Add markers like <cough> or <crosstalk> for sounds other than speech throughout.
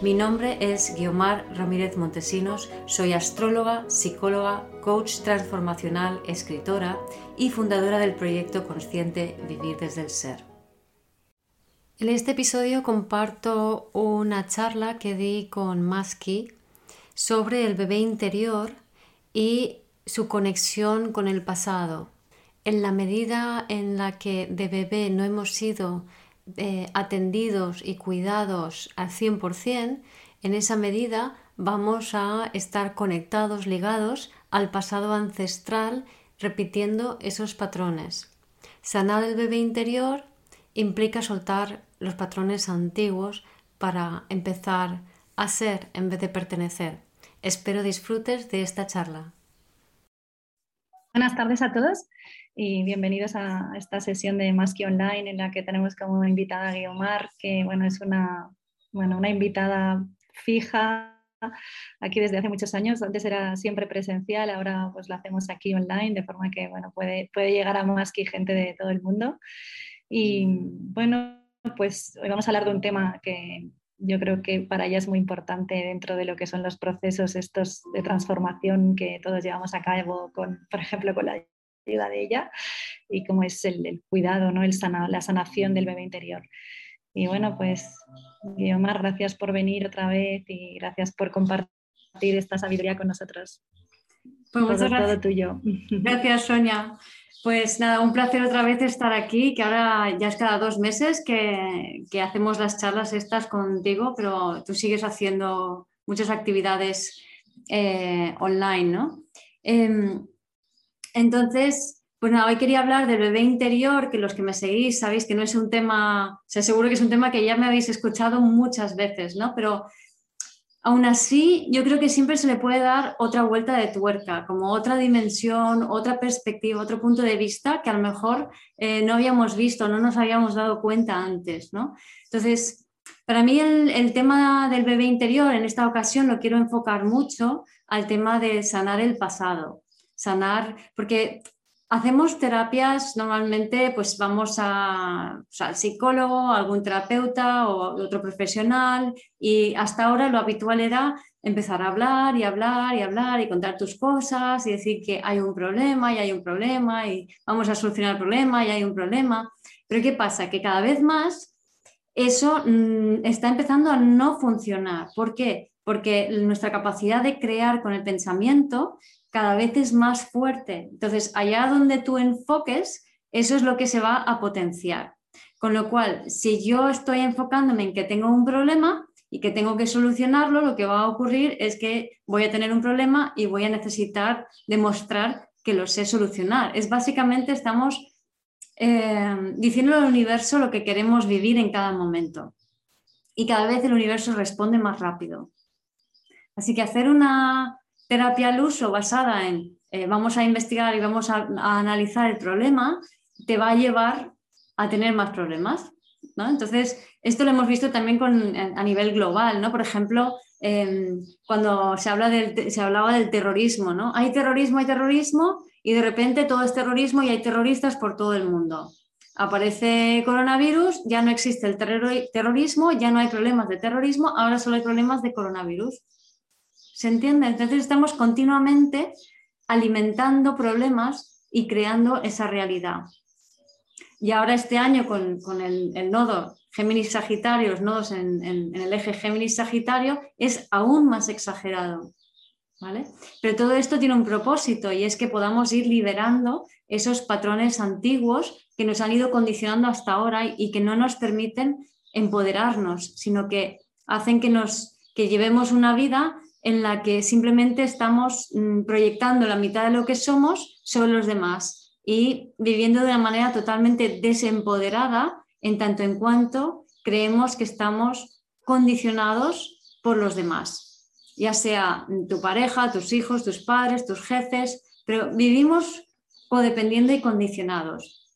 Mi nombre es Guiomar Ramírez Montesinos, soy astróloga, psicóloga, coach transformacional, escritora y fundadora del proyecto consciente Vivir desde el Ser. En este episodio comparto una charla que di con Maski sobre el bebé interior y su conexión con el pasado. En la medida en la que de bebé no hemos sido eh, atendidos y cuidados al 100%, en esa medida vamos a estar conectados, ligados al pasado ancestral, repitiendo esos patrones. Sanar el bebé interior implica soltar los patrones antiguos para empezar a ser en vez de pertenecer. Espero disfrutes de esta charla. Buenas tardes a todos y bienvenidos a esta sesión de Más Online en la que tenemos como invitada a Guiomar, que bueno, es una, bueno, una invitada fija aquí desde hace muchos años. Antes era siempre presencial, ahora pues la hacemos aquí online, de forma que bueno, puede, puede llegar a más que gente de todo el mundo. Y bueno, pues hoy vamos a hablar de un tema que yo creo que para ella es muy importante dentro de lo que son los procesos estos de transformación que todos llevamos a cabo, con, por ejemplo, con la de ella y cómo es el, cuidado, ¿no? el la sanación del bebé interior. Y bueno, pues Guiomar, gracias por venir otra vez y gracias por compartir esta sabiduría con nosotros. Pues muchas gracias. Todo tuyo. <laughs> Gracias, Sonia. Pues nada, un placer otra vez estar aquí, que ahora ya es cada dos meses que, que, hacemos las charlas estas contigo, pero tú sigues haciendo muchas actividades eh, online, ¿no? Em, entonces, pues nada, hoy quería hablar del bebé interior, que los que me seguís sabéis que no es un tema, o sea, seguro que es un tema que ya me habéis escuchado muchas veces, ¿no? Pero aún así, yo creo que siempre se le puede dar otra vuelta de tuerca, como otra dimensión, otra perspectiva, otro punto de vista que a lo mejor eh, no habíamos visto, no nos habíamos dado cuenta antes, ¿no? Entonces, para mí el, el tema del bebé interior en esta ocasión lo quiero enfocar mucho al tema de sanar el pasado sanar, porque hacemos terapias, normalmente pues vamos a, al psicólogo, algún terapeuta o otro profesional y hasta ahora lo habitual era empezar a hablar y hablar y hablar y contar tus cosas y decir que hay un problema y hay un problema y vamos a solucionar el problema y hay un problema. Pero ¿qué pasa? Que cada vez más eso mm, está empezando a no funcionar. ¿Por qué? Porque nuestra capacidad de crear con el pensamiento cada vez es más fuerte. Entonces, allá donde tú enfoques, eso es lo que se va a potenciar. Con lo cual, si yo estoy enfocándome en que tengo un problema y que tengo que solucionarlo, lo que va a ocurrir es que voy a tener un problema y voy a necesitar demostrar que lo sé solucionar. Es básicamente, estamos eh, diciendo al universo lo que queremos vivir en cada momento. Y cada vez el universo responde más rápido. Así que hacer una, terapia al uso basada en eh, vamos a investigar y vamos a, analizar el problema, te va a llevar a tener más problemas. ¿no? Entonces, esto lo hemos visto también a nivel global. ¿no? Por ejemplo, em, cuando se, habla del, se hablaba del terrorismo, ¿no? hay terrorismo, hay terrorismo, y de repente todo es terrorismo y hay terroristas por todo el mundo. Aparece coronavirus, ya no existe el terrorismo, ya no hay problemas de terrorismo, ahora solo hay problemas de coronavirus. ¿Se entiende? Entonces estamos continuamente alimentando problemas y creando esa realidad. Y ahora este año con, el, nodo Géminis-Sagitario, los nodos en, el eje Géminis-Sagitario, es aún más exagerado. ¿vale? Pero todo esto tiene un propósito y es que podamos ir liberando esos patrones antiguos que nos han ido condicionando hasta ahora y que no nos permiten empoderarnos, sino que hacen que, nos, que llevemos una vida en la que simplemente estamos mm, proyectando la mitad de lo que somos sobre los demás y viviendo de una manera totalmente desempoderada en tanto en cuanto creemos que estamos condicionados por los demás. ya sea tu pareja, tus hijos, tus padres, tus jefes, pero vivimos codependiendo y condicionados.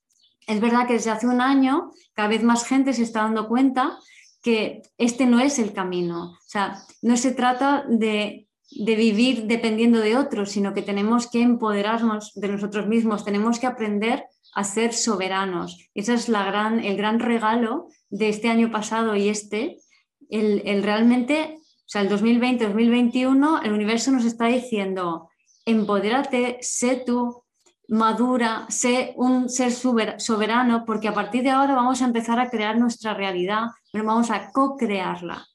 Es verdad que desde hace un año cada vez más gente se está dando cuenta que este no es el camino. O sea, no se trata de, vivir dependiendo de otros, sino que tenemos que empoderarnos de nosotros mismos, tenemos que aprender a ser soberanos. Ese es la gran, el gran regalo de este año pasado y este, el, el realmente, o sea, el 2020-2021, el universo nos está diciendo, empodérate, sé tú, madura, sé un ser soberano, porque a partir de ahora vamos a empezar a crear nuestra realidad, pero vamos a co-crearla,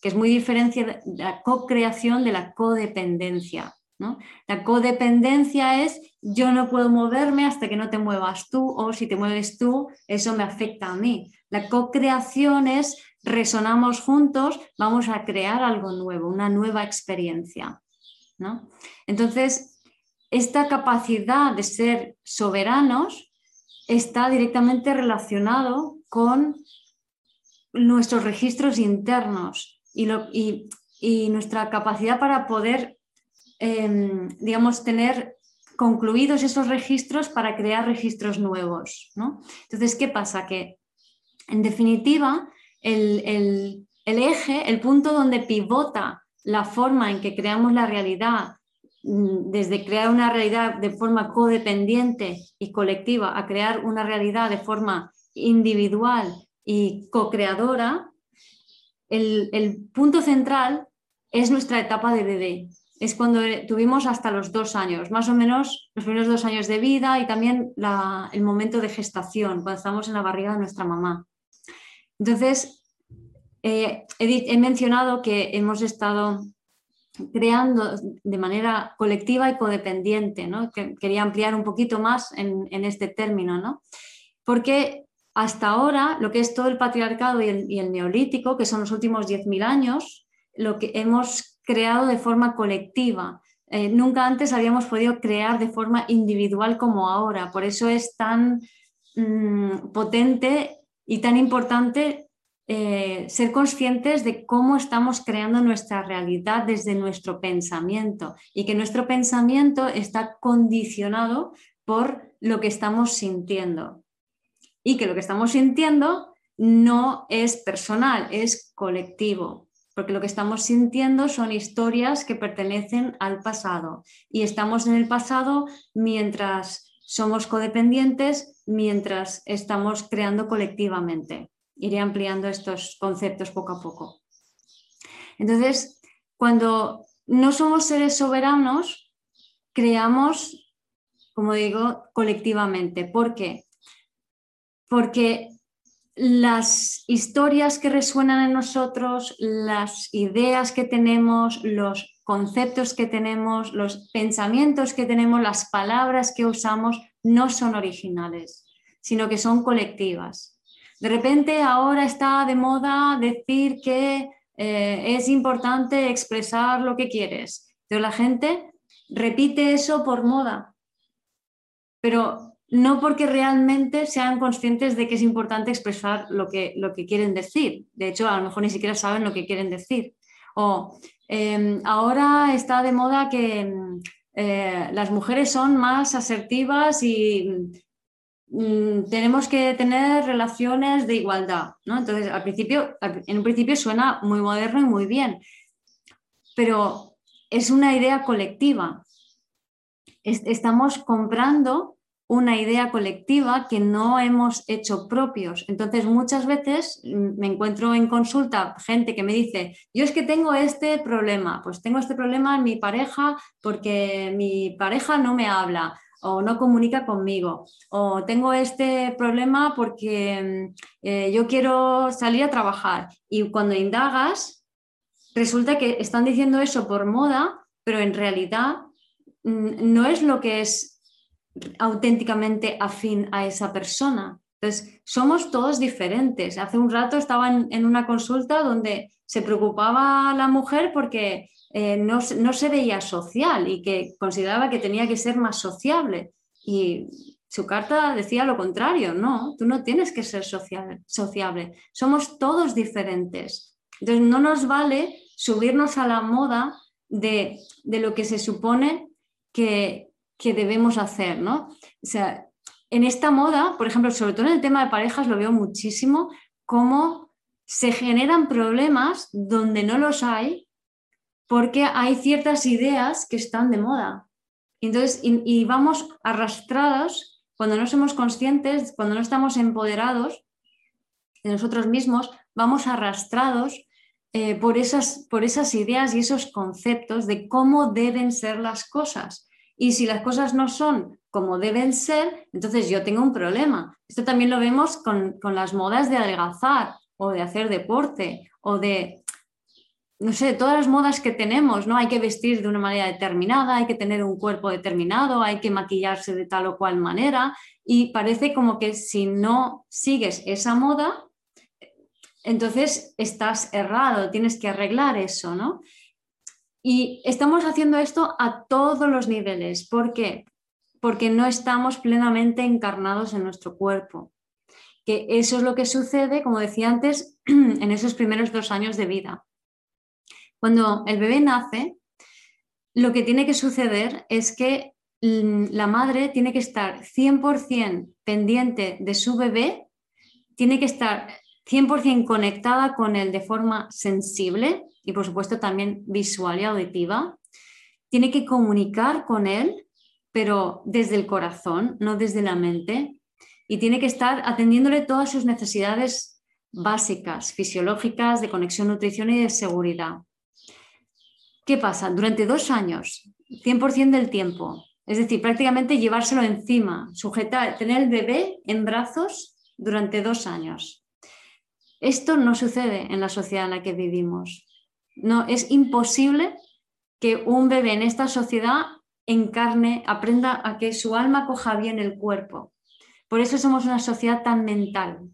que es muy diferente de la co-creación de la codependencia. ¿no? La codependencia es yo no puedo moverme hasta que no te muevas tú o si te mueves tú, eso me afecta a mí. La co-creación es resonamos juntos, vamos a crear algo nuevo, una nueva experiencia. ¿no? Entonces, esta capacidad de ser soberanos está directamente relacionado con nuestros registros internos y, nuestra capacidad para poder, em, digamos, tener concluidos esos registros para crear registros nuevos. Entonces, ¿qué pasa? Que, en definitiva, el eje, el punto donde pivota la forma en que creamos la realidad Mm, desde crear una realidad de forma codependiente y colectiva a crear una realidad de forma individual y co-creadora, el, punto central es nuestra etapa de bebé. Es cuando tuvimos hasta los dos años, más o menos los primeros dos años de vida y también el momento de gestación, cuando estamos en la barriga de nuestra mamá. Entonces, eh, he mencionado que hemos estado creando de manera colectiva y codependiente. ¿no? quería ampliar un poquito más en, este término, ¿no? porque hasta ahora lo que es todo el patriarcado y el, neolítico, que son los últimos 10.000 años, lo que hemos creado de forma colectiva. Eh, nunca antes habíamos podido crear de forma individual como ahora. Por eso es tan mm, potente y tan importante eh, ser conscientes de cómo estamos creando nuestra realidad desde nuestro pensamiento y que nuestro pensamiento está condicionado por lo que estamos sintiendo y que lo que estamos sintiendo no es personal, es colectivo, porque lo que estamos sintiendo son historias que pertenecen al pasado y estamos en el pasado mientras somos codependientes, mientras estamos creando colectivamente iré ampliando estos conceptos poco a poco. Entonces, cuando no somos seres soberanos, creamos, como digo, colectivamente. ¿Por qué? Porque las historias que resuenan en nosotros, las ideas que tenemos, los conceptos que tenemos, los pensamientos que tenemos, las palabras que usamos, no son originales, sino que son colectivas. De repente ahora está de moda decir que eh, es importante expresar lo que quieres. Pero la gente repite eso por moda, pero no porque realmente sean conscientes de que es importante expresar lo que, lo que quieren decir. De hecho, a lo mejor ni siquiera saben lo que quieren decir. O em, ahora está de moda que em, eh, las mujeres son más asertivas y Mm, tenemos que tener relaciones de igualdad, ¿no? Entonces, al principio, en un principio suena muy moderno y muy bien, pero es una idea colectiva. estamos comprando una idea colectiva que no hemos hecho propios. Entonces, muchas veces mm, me encuentro en consulta gente que me dice, yo es que tengo este problema, pues tengo este problema en mi pareja porque mi pareja no me habla o no comunica conmigo, o tengo este problema porque mm, eh, yo quiero salir a trabajar. Y cuando indagas, resulta que están diciendo eso por moda, pero en realidad mm, no es lo que es auténticamente afín a esa persona. Entonces, somos todos diferentes. Hace un rato estaba en una consulta donde se preocupaba la mujer porque eh, no, se veía social y que consideraba que tenía que ser más sociable. Y su carta decía lo contrario, no, tú no tienes que ser sociable, somos todos diferentes. Entonces no nos vale subirnos a la moda de, lo que se supone que, que, debemos hacer, ¿no? O sea, en esta moda, por ejemplo, sobre todo en el tema de parejas, lo veo muchísimo, cómo se generan problemas donde no los hay porque hay ciertas ideas que están de moda. Entonces, y, vamos arrastrados cuando no somos conscientes, cuando no estamos empoderados de nosotros mismos, vamos arrastrados eh, por, esas, por esas ideas y esos conceptos de cómo deben ser las cosas. Y si las cosas no son como deben ser, entonces yo tengo un problema. Esto también lo vemos con, con las modas de adelgazar o de hacer deporte o de no sé, todas las modas que tenemos, ¿no? Hay que vestir de una manera determinada, hay que tener un cuerpo determinado, hay que maquillarse de tal o cual manera y parece como que si no sigues esa moda, entonces estás errado, tienes que arreglar eso, ¿no? Y estamos haciendo esto a todos los niveles. ¿Por qué? Porque no estamos plenamente encarnados en nuestro cuerpo. Que eso es lo que sucede, como decía antes, <clears throat> en esos primeros dos años de vida cuando el bebé nace, lo que tiene que suceder es que la madre tiene que estar 100% pendiente de su bebé, tiene que estar 100% conectada con él de forma sensible y por supuesto también visual y auditiva. Tiene que comunicar con él, pero desde el corazón, no desde la mente. Y tiene que estar atendiéndole todas sus necesidades básicas, fisiológicas, de conexión, nutrición y de seguridad. ¿Qué pasa? Durante dos años, 100% del tiempo, es decir, prácticamente llevárselo encima, sujetar, tener el bebé en brazos durante dos años. Esto no sucede en la sociedad en la que vivimos. No, es imposible que un bebé en esta sociedad encarne, aprenda a que su alma coja bien el cuerpo. Por eso somos una sociedad tan mental.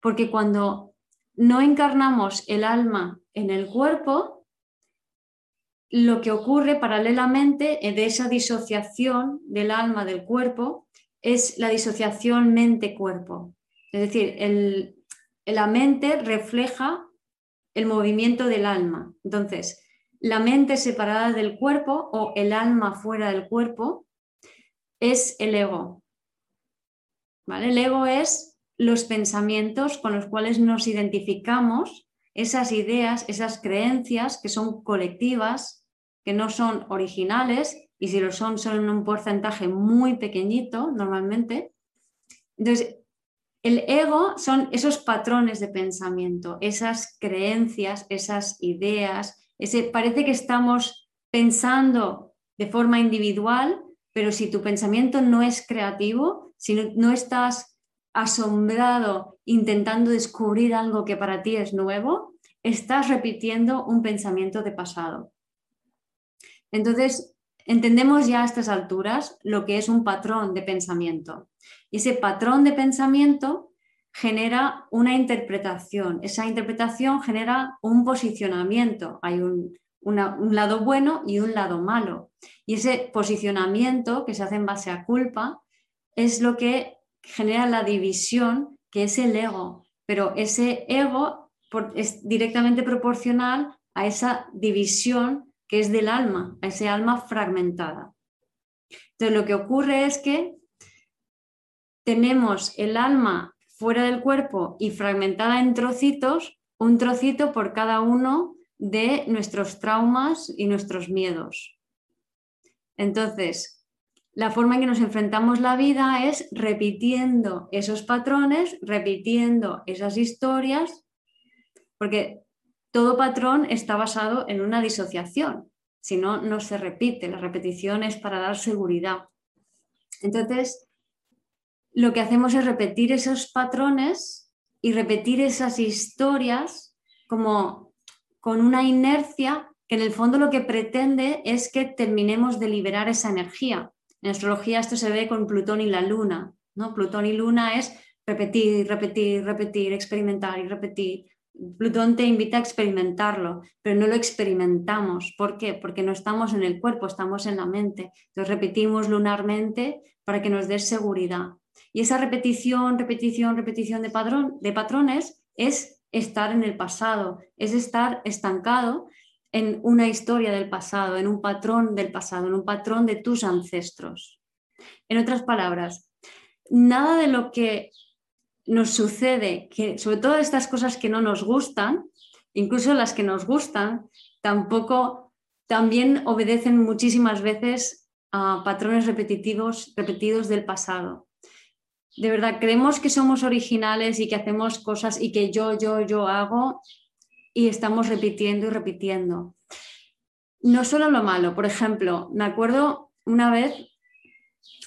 Porque cuando no encarnamos el alma en el cuerpo, lo que ocurre paralelamente de esa disociación del alma del cuerpo es la disociación mente-cuerpo. Es decir, la mente refleja el movimiento del alma. Entonces, la mente separada del cuerpo o el alma fuera del cuerpo es el ego. ¿Vale? El ego es los pensamientos con los cuales nos identificamos esas ideas, esas creencias que son colectivas, que no son originales, y si lo son, son un porcentaje muy pequeñito normalmente. Entonces, el ego son esos patrones de pensamiento, esas creencias, esas ideas, parece que estamos pensando de forma individual, pero si tu pensamiento no es creativo, si no estás asombrado intentando descubrir algo que para ti es nuevo, estás repitiendo un pensamiento de pasado. Entonces, entendemos ya a estas alturas lo que es un patrón de pensamiento. Y ese patrón de pensamiento genera una interpretación. Esa interpretación genera un posicionamiento. Hay un, un lado bueno y un lado malo. Y ese posicionamiento que se hace en base a culpa es lo que genera la división que es el ego, pero ese ego es directamente proporcional a esa división que es del alma, a ese alma fragmentada. Entonces lo que ocurre es que tenemos el alma fuera del cuerpo y fragmentada en trocitos, un trocito por cada uno de nuestros traumas y nuestros miedos. Entonces, la forma en que nos enfrentamos la vida es repitiendo esos patrones, repitiendo esas historias, porque todo patrón está basado en una disociación, si no, no se repite, la repetición es para dar seguridad. Entonces, lo que hacemos es repetir esos patrones y repetir esas historias como con una inercia que en el fondo lo que pretende es que terminemos de liberar esa energía en astrología esto se ve con Plutón y la Luna. ¿no? Plutón y Luna es repetir, repetir, repetir, experimentar y repetir. Plutón te invita a experimentarlo, pero no lo experimentamos. ¿Por qué? Porque no estamos en el cuerpo, estamos en la mente. Entonces repetimos lunarmente para que nos dé seguridad. Y esa repetición, repetición, repetición de, padrón, de patrones es estar en el pasado, es estar estancado en una historia del pasado, en un patrón del pasado, en un patrón de tus ancestros. En otras palabras, nada de lo que nos sucede, que sobre todo estas cosas que no nos gustan, incluso las que nos gustan, tampoco también obedecen muchísimas veces a patrones repetitivos, repetidos del pasado. De verdad, creemos que somos originales y que hacemos cosas y que yo, yo, yo hago y estamos repitiendo y repitiendo. No solo lo malo, por ejemplo, me acuerdo una vez,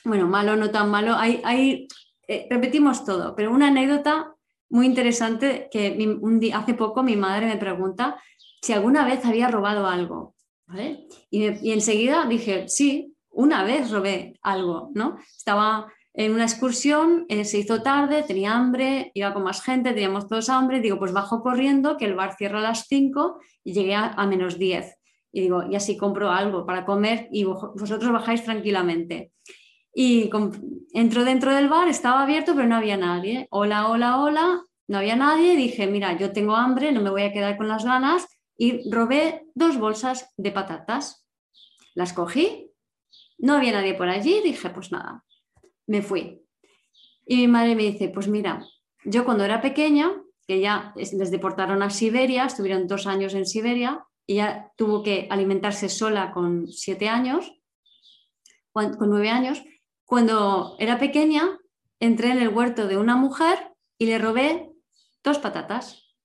bueno, malo, no tan malo, hay, hay eh, repetimos todo, pero una anécdota muy interesante que un día, hace poco mi madre me pregunta si alguna vez había robado algo. Y, enseguida dije, sí, una vez robé algo, ¿no? Estaba en una excursión, eh, se hizo tarde, tenía hambre, iba con más gente, teníamos todos hambre, digo, pues bajo corriendo, que el bar cierra a las 5 y llegué a, a menos 10. Y digo, y así compro algo para comer y vosotros bajáis tranquilamente. Y entró dentro del bar, estaba abierto, pero no había nadie. Hola, hola, hola, no había nadie. Dije, mira, yo tengo hambre, no me voy a quedar con las ganas. Y robé dos bolsas de patatas. Las cogí, no había nadie por allí. Dije, pues nada, me fui. Y mi madre me dice, pues mira, yo cuando era pequeña, que ya les deportaron a Siberia, estuvieron dos años en Siberia, y ya tuvo que alimentarse sola con siete años, con nueve años, cuando era pequeña, entré en el huerto de una mujer y le robé dos patatas.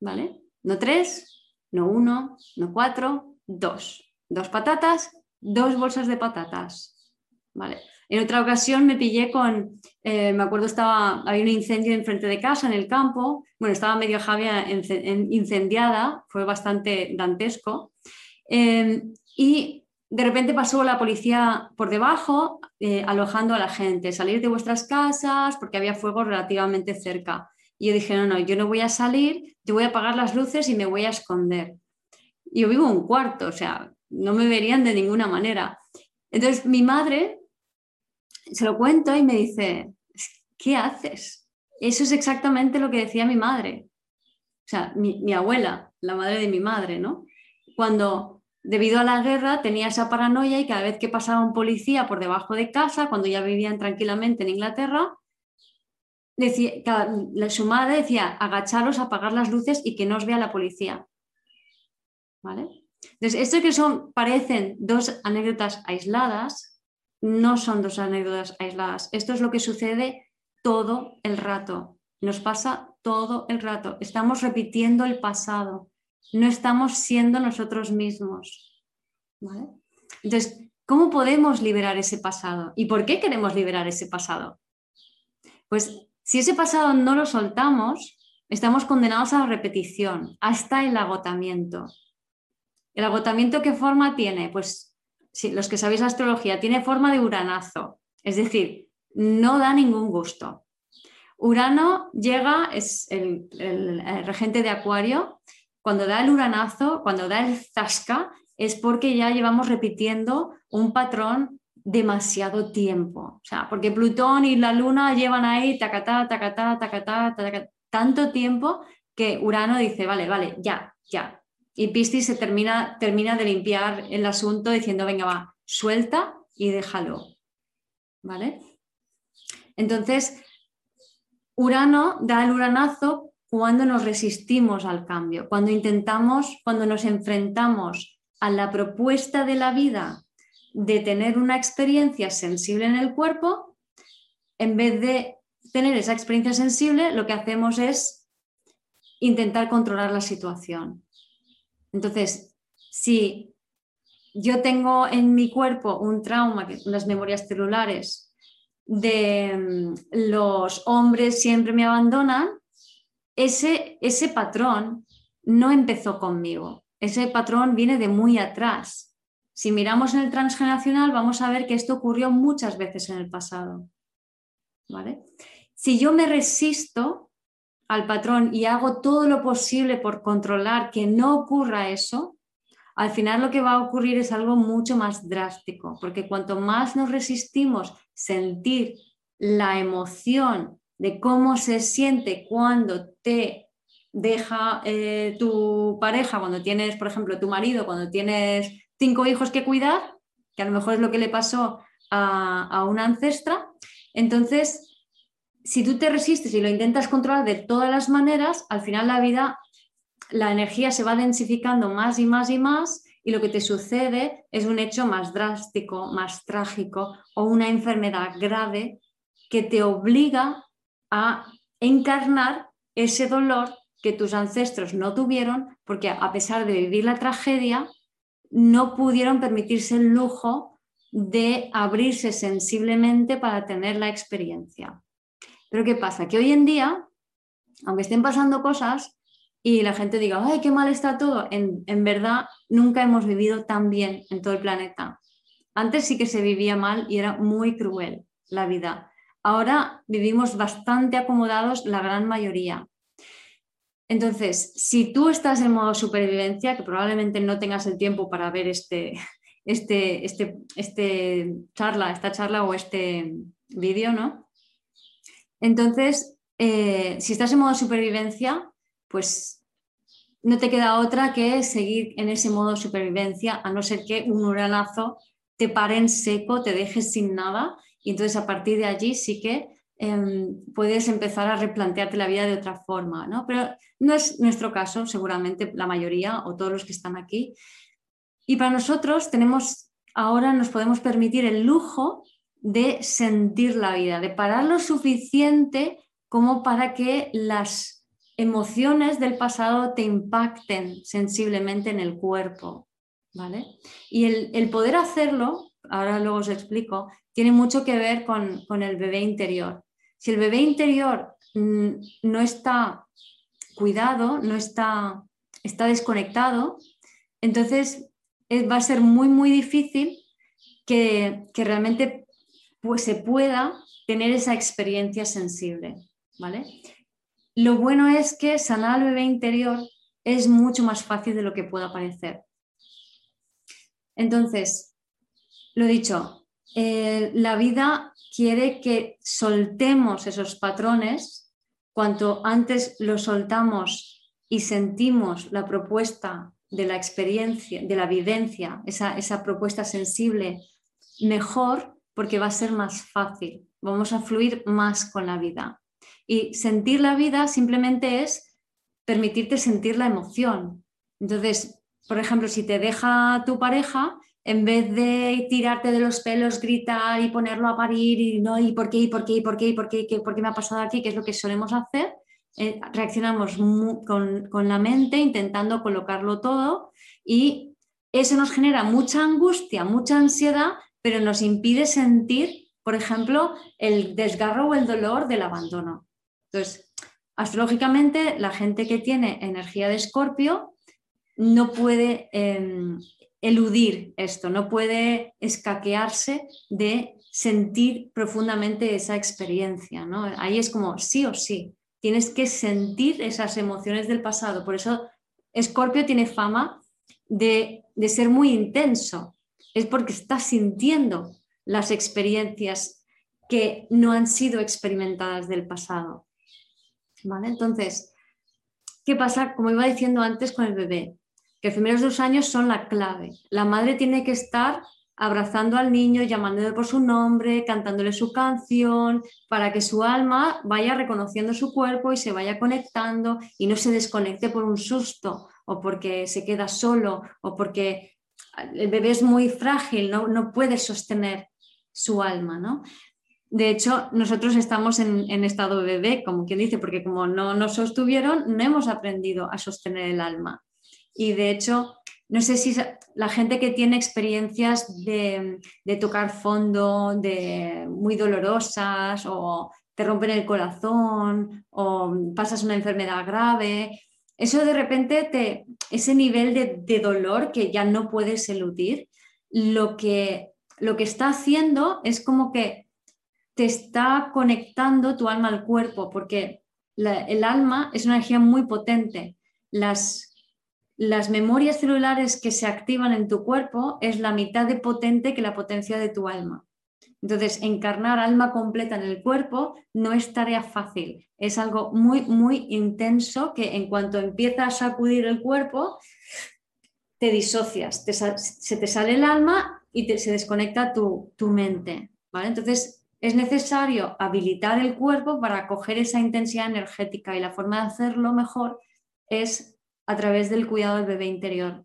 ¿Vale? No tres, no uno, no cuatro, dos. Dos patatas, dos bolsas de patatas. ¿Vale? En otra ocasión me pillé con, eh, me acuerdo, estaba, había un incendio enfrente de casa, en el campo, bueno, estaba medio Javia incendiada, fue bastante dantesco, eh, y de repente pasó la policía por debajo, eh, alojando a la gente, salir de vuestras casas porque había fuego relativamente cerca. Y yo dije, no, no, yo no voy a salir, yo voy a apagar las luces y me voy a esconder. Y yo vivo en un cuarto, o sea, no me verían de ninguna manera. Entonces mi madre se lo cuento y me dice, ¿qué haces? Eso es exactamente lo que decía mi madre. O sea, mi, mi abuela, la madre de mi madre, ¿no? Cuando debido a la guerra tenía esa paranoia y cada vez que pasaba un policía por debajo de casa, cuando ya vivían tranquilamente en Inglaterra, decía, su madre decía, agacharos, apagar las luces y que no os vea la policía. ¿Vale? Entonces, esto que son, parecen dos anécdotas aisladas, no son dos anécdotas aisladas. Esto es lo que sucede todo el rato. Nos pasa todo el rato. Estamos repitiendo el pasado no estamos siendo nosotros mismos. Entonces, ¿cómo podemos liberar ese pasado? ¿Y por qué queremos liberar ese pasado? Pues si ese pasado no lo soltamos, estamos condenados a la repetición, hasta el agotamiento. ¿El agotamiento qué forma tiene? Pues si los que sabéis astrología, tiene forma de uranazo, es decir, no da ningún gusto. Urano llega, es el regente de Acuario, cuando da el uranazo, cuando da el zasca, es porque ya llevamos repitiendo un patrón demasiado tiempo. O sea, porque Plutón y la Luna llevan ahí tacatá, tacatá, tacatá, tacatá, tanto tiempo que Urano dice, vale, vale, ya, ya. Y Piscis se termina, termina de limpiar el asunto diciendo, venga, va, suelta y déjalo. ¿Vale? Entonces, Urano da el uranazo cuando nos resistimos al cambio, cuando intentamos, cuando nos enfrentamos a la propuesta de la vida de tener una experiencia sensible en el cuerpo, en vez de tener esa experiencia sensible, lo que hacemos es intentar controlar la situación. Entonces, si yo tengo en mi cuerpo un trauma, las memorias celulares, de mm, los hombres siempre me abandonan, ese, ese patrón no empezó conmigo, ese patrón viene de muy atrás. Si miramos en el transgeneracional, vamos a ver que esto ocurrió muchas veces en el pasado. ¿Vale? Si yo me resisto al patrón y hago todo lo posible por controlar que no ocurra eso, al final lo que va a ocurrir es algo mucho más drástico, porque cuanto más nos resistimos sentir la emoción de cómo se siente cuando te deja eh, tu pareja cuando tienes, por ejemplo, tu marido, cuando tienes cinco hijos que cuidar, que a lo mejor es lo que le pasó a, a una ancestra, entonces, si tú te resistes y lo intentas controlar de todas las maneras, al final la vida, la energía se va densificando más y más y más y lo que te sucede es un hecho más drástico, más trágico o una enfermedad grave que te obliga a encarnar ese dolor que tus ancestros no tuvieron porque a pesar de vivir la tragedia, no pudieron permitirse el lujo de abrirse sensiblemente para tener la experiencia. Pero ¿qué pasa? Que hoy en día, aunque estén pasando cosas y la gente diga, ay, qué mal está todo, en, en verdad nunca hemos vivido tan bien en todo el planeta. Antes sí que se vivía mal y era muy cruel la vida. Ahora vivimos bastante acomodados la gran mayoría. Entonces, si tú estás en modo supervivencia, que probablemente no tengas el tiempo para ver este, este, este, este charla, esta charla o este vídeo, ¿no? Entonces, eh, si estás en modo supervivencia, pues no te queda otra que seguir en ese modo supervivencia, a no ser que un uranazo te pare en seco, te dejes sin nada, y entonces a partir de allí sí que Em, puedes empezar a replantearte la vida de otra forma, ¿no? Pero no es nuestro caso, seguramente la mayoría o todos los que están aquí. Y para nosotros tenemos, ahora nos podemos permitir el lujo de sentir la vida, de parar lo suficiente como para que las emociones del pasado te impacten sensiblemente en el cuerpo, ¿vale? Y el, el poder hacerlo, ahora luego os explico, tiene mucho que ver con, con el bebé interior. Si el bebé interior mm, no está cuidado, no está, está desconectado, entonces va a ser muy, muy difícil que, realmente pues, se pueda tener esa experiencia sensible. ¿vale? Lo bueno es que sanar al bebé interior es mucho más fácil de lo que pueda parecer. Entonces, lo dicho, eh, la vida quiere que soltemos esos patrones. Cuanto antes los soltamos y sentimos la propuesta de la experiencia, de la vivencia, esa, esa propuesta sensible, mejor porque va a ser más fácil. Vamos a fluir más con la vida. Y sentir la vida simplemente es permitirte sentir la emoción. Entonces, por ejemplo, si te deja tu pareja, en vez de tirarte de los pelos, gritar y ponerlo a parir y no, y por qué, y por qué, y por qué, y por qué, por qué me ha pasado aquí, que es lo que solemos hacer, eh, reaccionamos con, con, la mente intentando colocarlo todo y eso nos genera mucha angustia, mucha ansiedad, pero nos impide sentir, por ejemplo, el desgarro o el dolor del abandono. Entonces, astrológicamente, la gente que tiene energía de escorpio no puede em, eludir esto, no puede escaquearse de sentir profundamente esa experiencia. ¿no? Ahí es como sí o sí, tienes que sentir esas emociones del pasado. Por eso Escorpio tiene fama de, de ser muy intenso, es porque está sintiendo las experiencias que no han sido experimentadas del pasado. ¿Vale? Entonces, ¿qué pasa? Como iba diciendo antes con el bebé, que los primeros dos años son la clave. La madre tiene que estar abrazando al niño, llamándole por su nombre, cantándole su canción, para que su alma vaya reconociendo su cuerpo y se vaya conectando y no se desconecte por un susto o porque se queda solo o porque el bebé es muy frágil, no, no puede sostener su alma, ¿no? De hecho, nosotros estamos en, en, estado bebé, como quien dice, porque como no nos sostuvieron, no hemos aprendido a sostener el alma. Y de hecho, no sé si la gente que tiene experiencias de, tocar fondo, de muy dolorosas, o te rompen el corazón, o pasas una enfermedad grave, eso de repente, te, ese nivel de, dolor que ya no puedes eludir, lo que, lo que está haciendo es como que te está conectando tu alma al cuerpo, porque el alma es una energía muy potente. Las, las memorias celulares que se activan en tu cuerpo es la mitad de potente que la potencia de tu alma. Entonces, encarnar alma completa en el cuerpo no es tarea fácil, es algo muy, muy intenso que en cuanto empiezas a sacudir el cuerpo, te disocias, se te sale el alma y se desconecta tu, tu mente. ¿vale? Entonces, es necesario habilitar el cuerpo para coger esa intensidad energética y la forma de hacerlo mejor es a través del cuidado del bebé interior.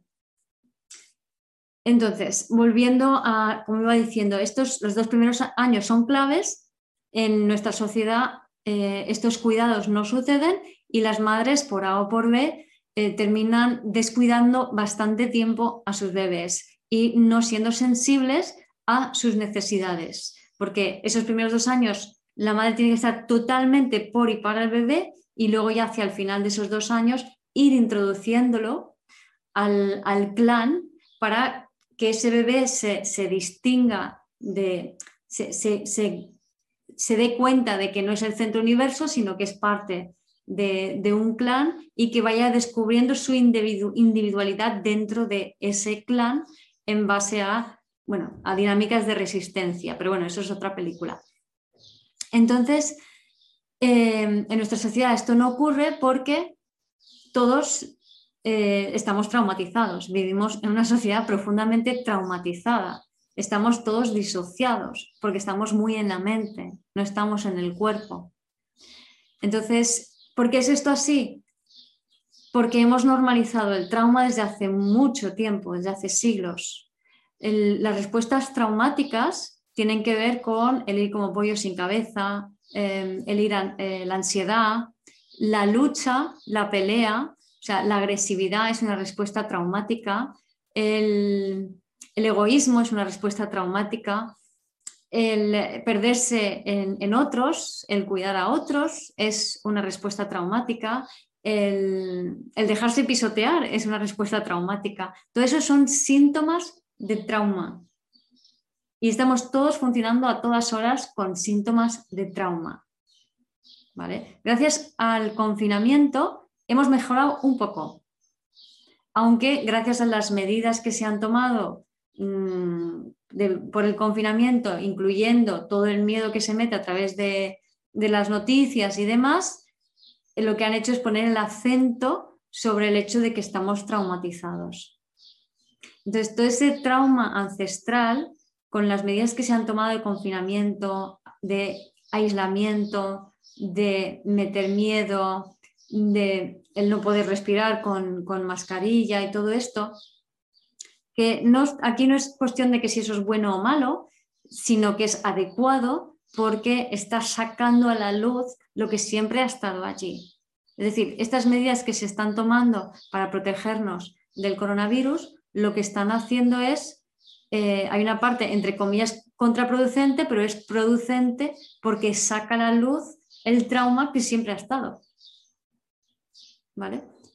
Entonces, volviendo a, como iba diciendo, estos, los dos primeros años son claves. En nuestra sociedad eh, estos cuidados no suceden y las madres, por A o por B, eh, terminan descuidando bastante tiempo a sus bebés y no siendo sensibles a sus necesidades. Porque esos primeros dos años la madre tiene que estar totalmente por y para el bebé y luego ya hacia el final de esos dos años ir introduciéndolo al, al clan para que ese bebé se, distinga de, se, dé cuenta de que no es el centro universo, sino que es parte de, un clan y que vaya descubriendo su individualidad dentro de ese clan en base a, bueno, a dinámicas de resistencia. Pero bueno, eso es otra película. Entonces, eh, en nuestra sociedad esto no ocurre porque todos eh, estamos traumatizados, vivimos en una sociedad profundamente traumatizada, estamos todos disociados porque estamos muy en la mente, no estamos en el cuerpo. Entonces, ¿por qué es esto así? Porque hemos normalizado el trauma desde hace mucho tiempo, desde hace siglos. las respuestas traumáticas tienen que ver con el ir como pollo sin cabeza, eh, el ir a, eh, la ansiedad, la lucha, la pelea, o sea, la agresividad es una respuesta traumática, el, egoísmo es una respuesta traumática, el perderse en, otros, el cuidar a otros es una respuesta traumática, el, el, dejarse pisotear es una respuesta traumática. Todo eso son síntomas de trauma. Y estamos todos funcionando a todas horas con síntomas de trauma. Gracias al confinamiento hemos mejorado un poco, aunque gracias a las medidas que se han tomado mm, por el confinamiento, incluyendo todo el miedo que se mete a través de, las noticias y demás, lo que han hecho es poner el acento sobre el hecho de que estamos traumatizados. Entonces, todo ese trauma ancestral, con las medidas que se han tomado de confinamiento, de aislamiento, de meter miedo, de el no poder respirar con, mascarilla y todo esto, que no, aquí no es cuestión de que si eso es bueno o malo, sino que es adecuado porque está sacando a la luz lo que siempre ha estado allí. Es decir, estas medidas que se están tomando para protegernos del coronavirus, lo que están haciendo es, eh, hay una parte, entre comillas, contraproducente, pero es producente porque saca a la luz el trauma que siempre ha estado.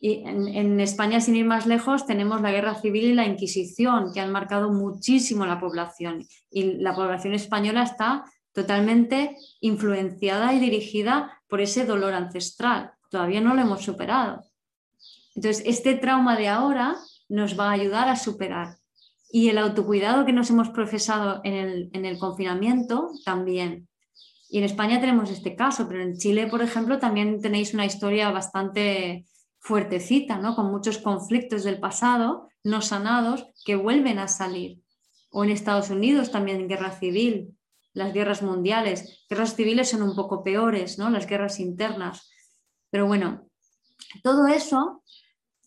Y en, España, sin ir más lejos, tenemos la guerra civil y la Inquisición, que han marcado muchísimo la población. Y la población española está totalmente influenciada y dirigida por ese dolor ancestral. Todavía no lo hemos superado. Entonces, este trauma de ahora nos va a ayudar a superar. Y el autocuidado que nos hemos profesado en el confinamiento también. Y en España tenemos este caso, pero en Chile, por ejemplo, también tenéis una historia bastante fuertecita, ¿no? con muchos conflictos del pasado no sanados que vuelven a salir. O en Estados Unidos también guerra civil, las guerras mundiales. Guerras civiles son un poco peores, ¿no? las guerras internas. Pero bueno, todo eso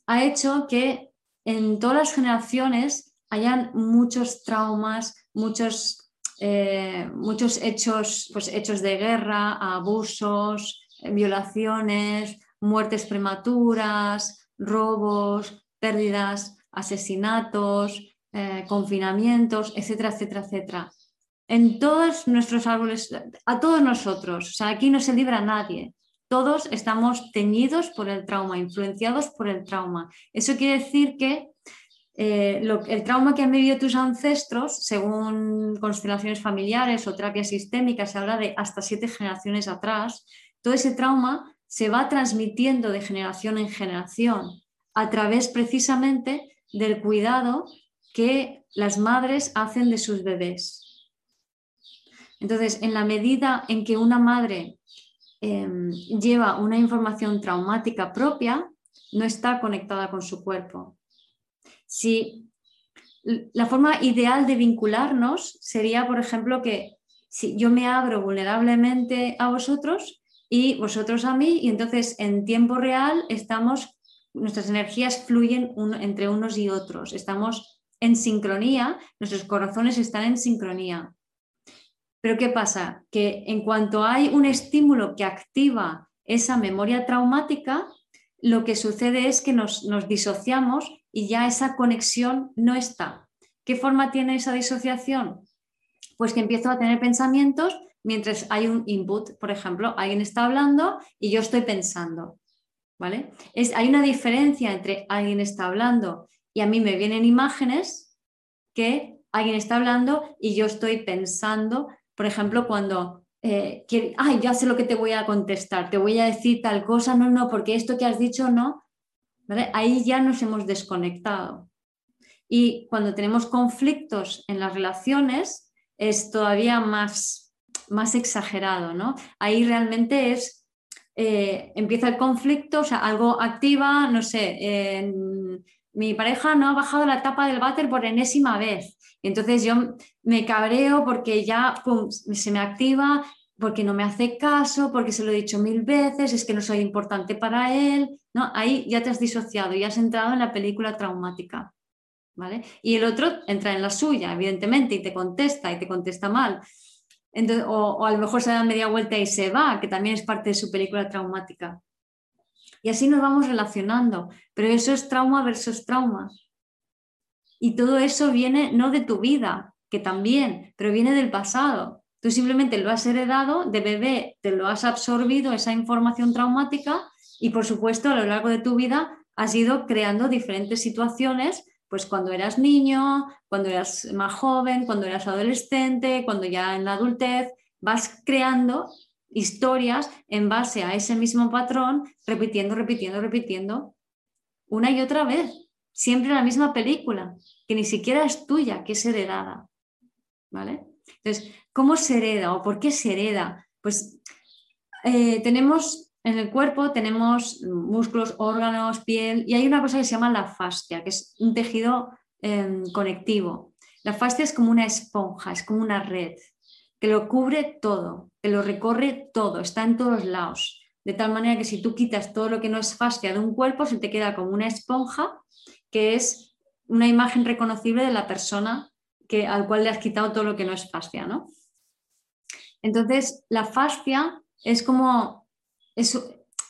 ha hecho que en todas las generaciones hayan muchos traumas, muchos eh, muchos hechos, pues, hechos de guerra, abusos, eh, violaciones, muertes prematuras, robos, pérdidas, asesinatos, eh, confinamientos, etcétera, etcétera, etcétera. En todos nuestros árboles, a todos nosotros, o sea, aquí no se libra nadie. Todos estamos teñidos por el trauma, influenciados por el trauma. Eso quiere decir que eh, el trauma que han vivido tus ancestros, según constelaciones familiares o terapia sistémica, se habla de hasta siete generaciones atrás, todo ese trauma se va transmitiendo de generación en generación a través precisamente del cuidado que las madres hacen de sus bebés. Entonces, en la medida en que una madre em, lleva una información traumática propia, no está conectada con su cuerpo. Si la forma ideal de vincularnos sería, por ejemplo, que si yo me abro vulnerablemente a vosotros y vosotros a mí, y entonces en tiempo real estamos, nuestras energías fluyen entre unos y otros, estamos en sincronía, nuestros corazones están en sincronía. Pero ¿qué pasa? Que en cuanto hay un estímulo que activa esa memoria traumática, lo que sucede es que nos, nos disociamos y ya esa conexión no está. ¿Qué forma tiene esa disociación? Pues que empiezo a tener pensamientos mientras hay un input, por ejemplo, alguien está hablando y yo estoy pensando. ¿Vale? Es, hay una diferencia entre alguien está hablando y a mí me vienen imágenes que alguien está hablando y yo estoy pensando, por ejemplo, cuando eh, ay, ya sé lo que te voy a contestar, te voy a decir tal cosa, no, no, porque esto que has dicho no, Ahí ya nos hemos desconectado. Y cuando tenemos conflictos en las relaciones es todavía más, más exagerado, ¿no? Ahí realmente es, eh, empieza el conflicto, o sea, algo activa, no sé, mi pareja no ha bajado la tapa del váter por enésima vez. Entonces yo me cabreo porque ya se me activa porque no me hace caso, porque se lo he dicho mil veces, es que no soy importante para él, ¿no? Ahí ya te has disociado y has entrado en la película traumática, ¿vale? Y el otro entra en la suya, evidentemente, y te contesta, y te contesta mal. o, a lo mejor se da media vuelta y se va, que también es parte de su película traumática. Y así nos vamos relacionando, pero eso es trauma versus trauma. Y todo eso viene no de tu vida, que también, pero viene del pasado. Tú simplemente lo has heredado, de bebé te lo has absorbido, esa información traumática, y por supuesto a lo largo de tu vida has ido creando diferentes situaciones, pues cuando eras niño, cuando eras más joven, cuando eras adolescente, cuando ya en la adultez, vas creando historias en base a ese mismo patrón, repitiendo, repitiendo, repitiendo, una y otra vez, siempre la misma película, que ni siquiera es tuya, que es heredada. ¿Vale? Entonces, ¿cómo se hereda o por qué se hereda? Pues eh, tenemos en el cuerpo, tenemos músculos, órganos, piel y hay una cosa que se llama la fascia, que es un tejido em, conectivo. La fascia es como una esponja, es como una red que lo cubre todo, que lo recorre todo, está en todos lados. De tal manera que si tú quitas todo lo que no es fascia de un cuerpo, se te queda como una esponja que es una imagen reconocible de la persona que, al cual le has quitado todo lo que no es fascia, ¿no? Entonces, la fascia es como,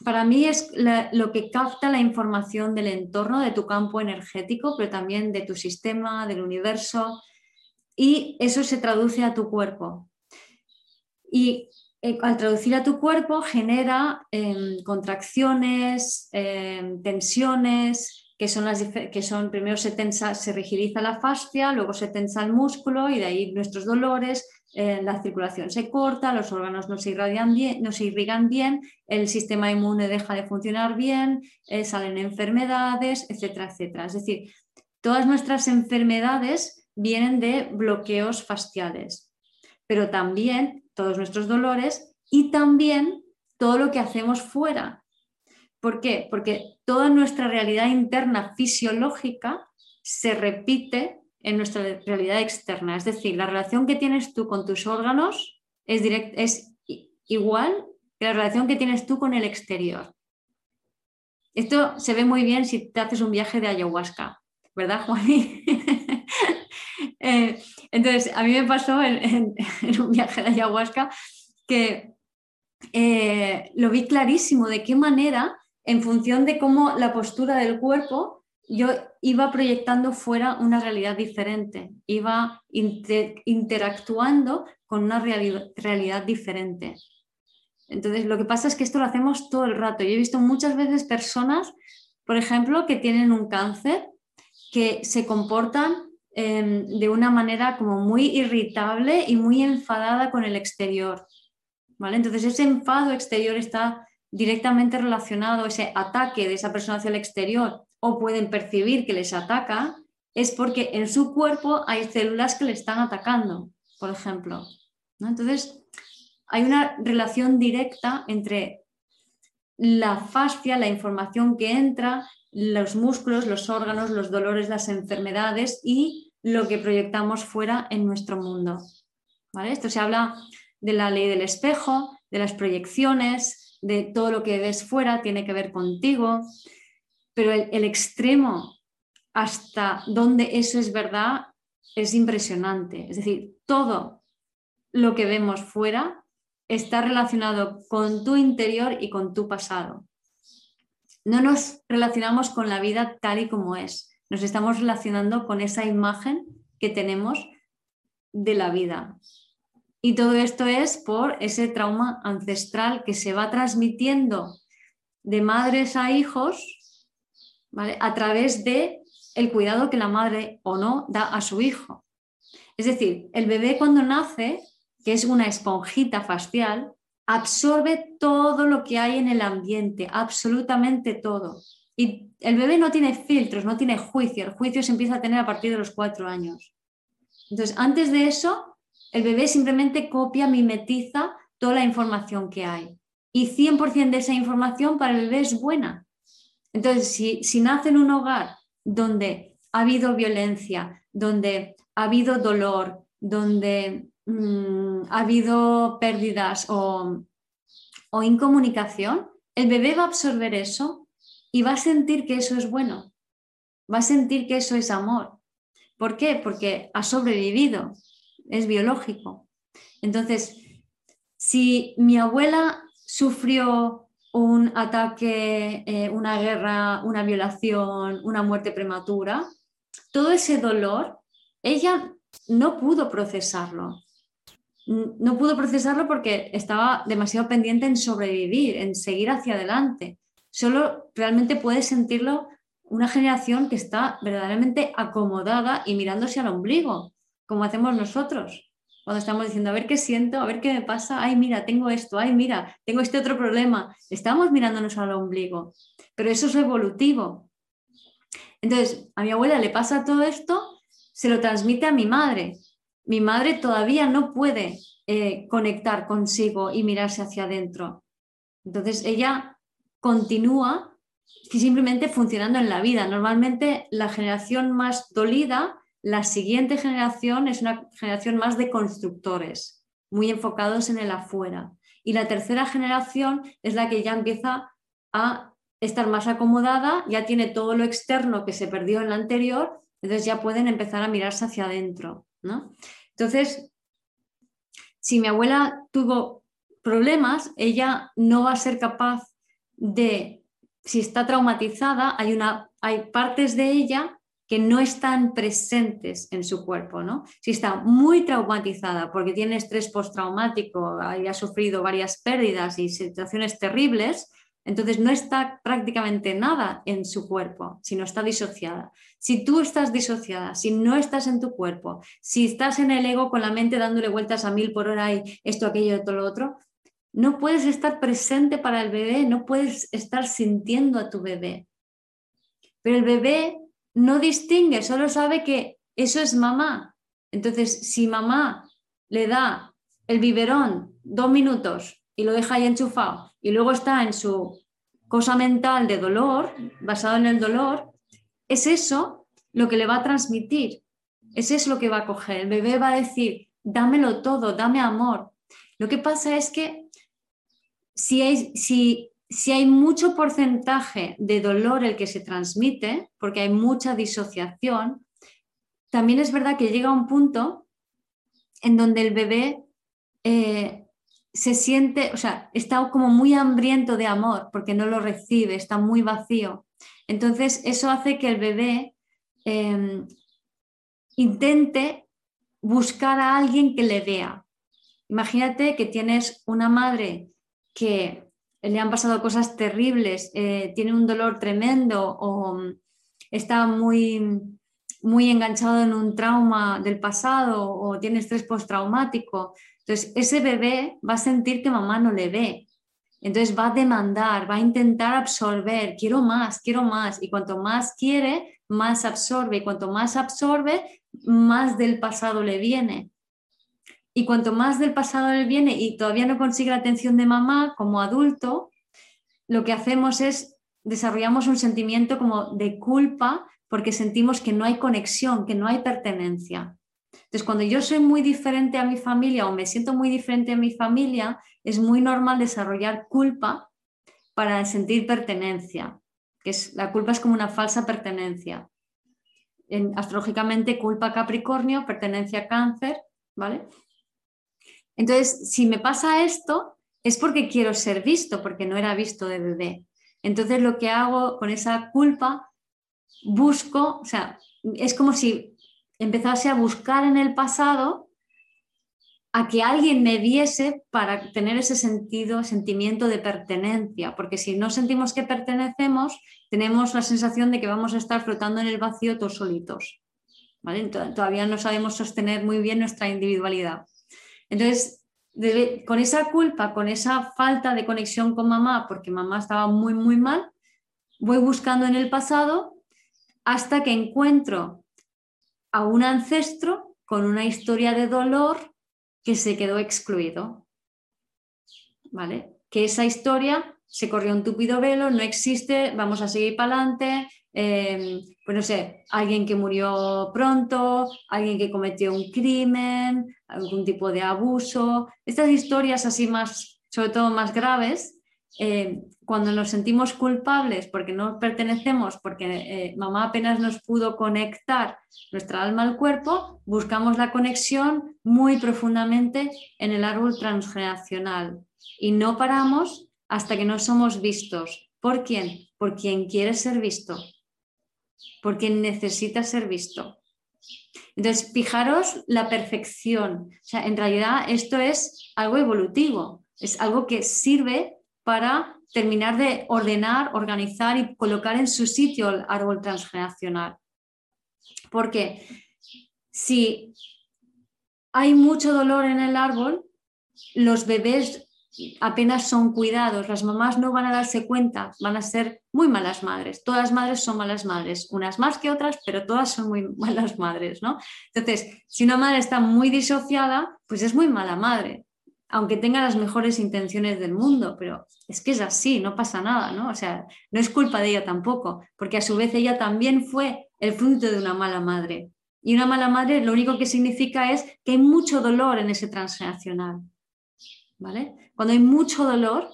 para mí es lo que capta la información del entorno, de tu campo energético, pero también de tu sistema, del universo, y eso se traduce a tu cuerpo. Y eh, al traducir a tu cuerpo genera em, contracciones, em, tensiones, que son las que son primero se tensa, se rigidiza la fascia, luego se tensa el músculo y de ahí nuestros dolores, la circulación se corta, los órganos no se, irradian bien, no se irrigan bien, el sistema inmune deja de funcionar bien, eh, salen enfermedades, etcétera, etcétera. Es decir, todas nuestras enfermedades vienen de bloqueos fasciales, pero también todos nuestros dolores y también todo lo que hacemos fuera, ¿Por qué? Porque toda nuestra realidad interna fisiológica se repite en nuestra realidad externa. Es decir, la relación que tienes tú con tus órganos es, es igual que la relación que tienes tú con el exterior. Esto se ve muy bien si te haces un viaje de ayahuasca, ¿verdad, Juan? <laughs> Eh, entonces, a mí me pasó <laughs> en, un viaje de ayahuasca que eh, lo vi clarísimo de qué manera en función de cómo la postura del cuerpo, yo iba proyectando fuera una realidad diferente, iba interactuando con una realidad diferente. Entonces, lo que pasa es que esto lo hacemos todo el rato. Yo he visto muchas veces personas, por ejemplo, que tienen un cáncer, que se comportan em, de una manera como muy irritable y muy enfadada con el exterior. ¿vale? Entonces, ese enfado exterior está directamente relacionado ese ataque de esa persona hacia el exterior o pueden percibir que les ataca, es porque en su cuerpo hay células que le están atacando, por ejemplo. Entonces, hay una relación directa entre la fascia, la información que entra, los músculos, los órganos, los dolores, las enfermedades y lo que proyectamos fuera en nuestro mundo. ¿Vale? Esto se habla de la ley del espejo, de las proyecciones, de todo lo que ves fuera, tiene que ver contigo, pero el, extremo hasta donde eso es verdad es impresionante. Es decir, todo lo que vemos fuera está relacionado con tu interior y con tu pasado. No nos relacionamos con la vida tal y como es, nos estamos relacionando con esa imagen que tenemos de la vida. Y todo esto es por ese trauma ancestral que se va transmitiendo de madres a hijos a través de el cuidado que la madre o no da a su hijo. Es decir, el bebé cuando nace, que es una esponjita facial, absorbe todo lo que hay en el ambiente, absolutamente todo. Y el bebé no tiene filtros, no tiene juicio. El juicio se empieza a tener a partir de los cuatro años. Entonces, antes de eso, el bebé simplemente copia, mimetiza toda la información que hay. Y 100% de esa información para el bebé es buena. Entonces, si, nace en un hogar donde ha habido violencia, donde ha habido dolor, donde mm, ha habido pérdidas o, o incomunicación, el bebé va a absorber eso y va a sentir que eso es bueno, va a sentir que eso es amor. ¿Por qué? Porque ha sobrevivido, es biológico. Entonces, si mi abuela sufrió un ataque, eh, una guerra, una violación, una muerte prematura, todo ese dolor, ella no pudo procesarlo. No pudo procesarlo porque estaba demasiado pendiente en sobrevivir, en seguir hacia adelante. Solo realmente puede sentirlo una generación que está verdaderamente acomodada y mirándose al ombligo, como hacemos nosotros cuando estamos diciendo, a ver qué siento, a ver qué me pasa, ay, mira, tengo esto, ay, mira, tengo este otro problema. Estamos mirándonos al ombligo, pero eso es evolutivo. Entonces, a mi abuela le pasa todo esto, se lo transmite a mi madre. Mi madre todavía no puede eh, conectar consigo y mirarse hacia adentro. Entonces, ella continúa simplemente funcionando en la vida. Normalmente la generación más dolida la siguiente generación es una generación más de constructores, muy enfocados en el afuera. Y la tercera generación es la que ya empieza a estar más acomodada, ya tiene todo lo externo que se perdió en la anterior, entonces ya pueden empezar a mirarse hacia adentro. ¿no? Entonces, si mi abuela tuvo problemas, ella no va a ser capaz de, si está traumatizada, hay, una, hay partes de ella que no están presentes en su cuerpo, ¿no? Si está muy traumatizada porque tiene estrés postraumático, ha sufrido varias pérdidas y situaciones terribles, entonces no está prácticamente nada en su cuerpo, sino está disociada. Si tú estás disociada, si no estás en tu cuerpo, si estás en el ego con la mente dándole vueltas a mil por hora y esto, aquello, todo lo otro, no puedes estar presente para el bebé, no puedes estar sintiendo a tu bebé. Pero el bebé no distingue, solo sabe que eso es mamá. Entonces, si mamá le da el biberón dos minutos y lo deja ahí enchufado y luego está en su cosa mental de dolor, basado en el dolor, es eso lo que le va a transmitir, es eso lo que va a coger. El bebé va a decir, dámelo todo, dame amor. Lo que pasa es que si, hay, si si hay mucho porcentaje de dolor el que se transmite, porque hay mucha disociación, también es verdad que llega un punto en donde el bebé eh, se siente, o sea, está como muy hambriento de amor porque no lo recibe, está muy vacío. Entonces, eso hace que el bebé em, intente buscar a alguien que le vea. Imagínate que tienes una madre que le han pasado cosas terribles, eh, tiene un dolor tremendo o mm, está muy, muy enganchado en un trauma del pasado o tiene estrés postraumático. Entonces, ese bebé va a sentir que mamá no le ve. Entonces va a demandar, va a intentar absorber, quiero más, quiero más. Y cuanto más quiere, más absorbe. Y cuanto más absorbe, más del pasado le viene. Y cuanto más del pasado él viene y todavía no consigue la atención de mamá como adulto, lo que hacemos es desarrollamos un sentimiento como de culpa porque sentimos que no hay conexión, que no hay pertenencia. Entonces, cuando yo soy muy diferente a mi familia o me siento muy diferente a mi familia, es muy normal desarrollar culpa para sentir pertenencia, que la culpa es como una falsa pertenencia. En, astrológicamente, culpa Capricornio, pertenencia Cáncer, ¿vale? Entonces, si me pasa esto, es porque quiero ser visto, porque no era visto de bebé. Entonces, lo que hago con esa culpa, busco, o sea, es como si empezase a buscar en el pasado a que alguien me viese para tener ese sentido, sentimiento de pertenencia, porque si no sentimos que pertenecemos, tenemos la sensación de que vamos a estar flotando en el vacío todos solitos. Todavía no sabemos sostener muy bien nuestra individualidad. Entonces, con esa culpa, con esa falta de conexión con mamá, porque mamá estaba muy, muy mal, voy buscando en el pasado hasta que encuentro a un ancestro con una historia de dolor que se quedó excluido. ¿Vale? Que esa historia se corrió un tupido velo, no existe, vamos a seguir para adelante. Em, pues no sé, alguien que murió pronto, alguien que cometió un crimen, algún tipo de abuso. Estas historias así más, sobre todo más graves, eh, cuando nos sentimos culpables porque no pertenecemos, porque eh, mamá apenas nos pudo conectar nuestra alma al cuerpo, buscamos la conexión muy profundamente en el árbol transgeneracional y no paramos hasta que no somos vistos. ¿Por quién? Por quien quiere ser visto, por quien necesita ser visto. Entonces, fijaros la perfección. O sea, en realidad esto es algo evolutivo, es algo que sirve para terminar de ordenar, organizar y colocar en su sitio el árbol transgeneracional. Porque si hay mucho dolor en el árbol, los bebés apenas son cuidados, las mamás no van a darse cuenta, van a ser muy malas madres. Todas las madres son malas madres, unas más que otras, pero todas son muy malas madres, ¿no? Entonces, si una madre está muy disociada, pues es muy mala madre aunque tenga las mejores intenciones del mundo, pero es que es así, no pasa nada, ¿no? O sea, no es culpa de ella tampoco, porque a su vez ella también fue el fruto de una mala madre. Y una mala madre lo único que significa es que hay mucho dolor en ese transgeneracional, ¿vale? Cuando hay mucho dolor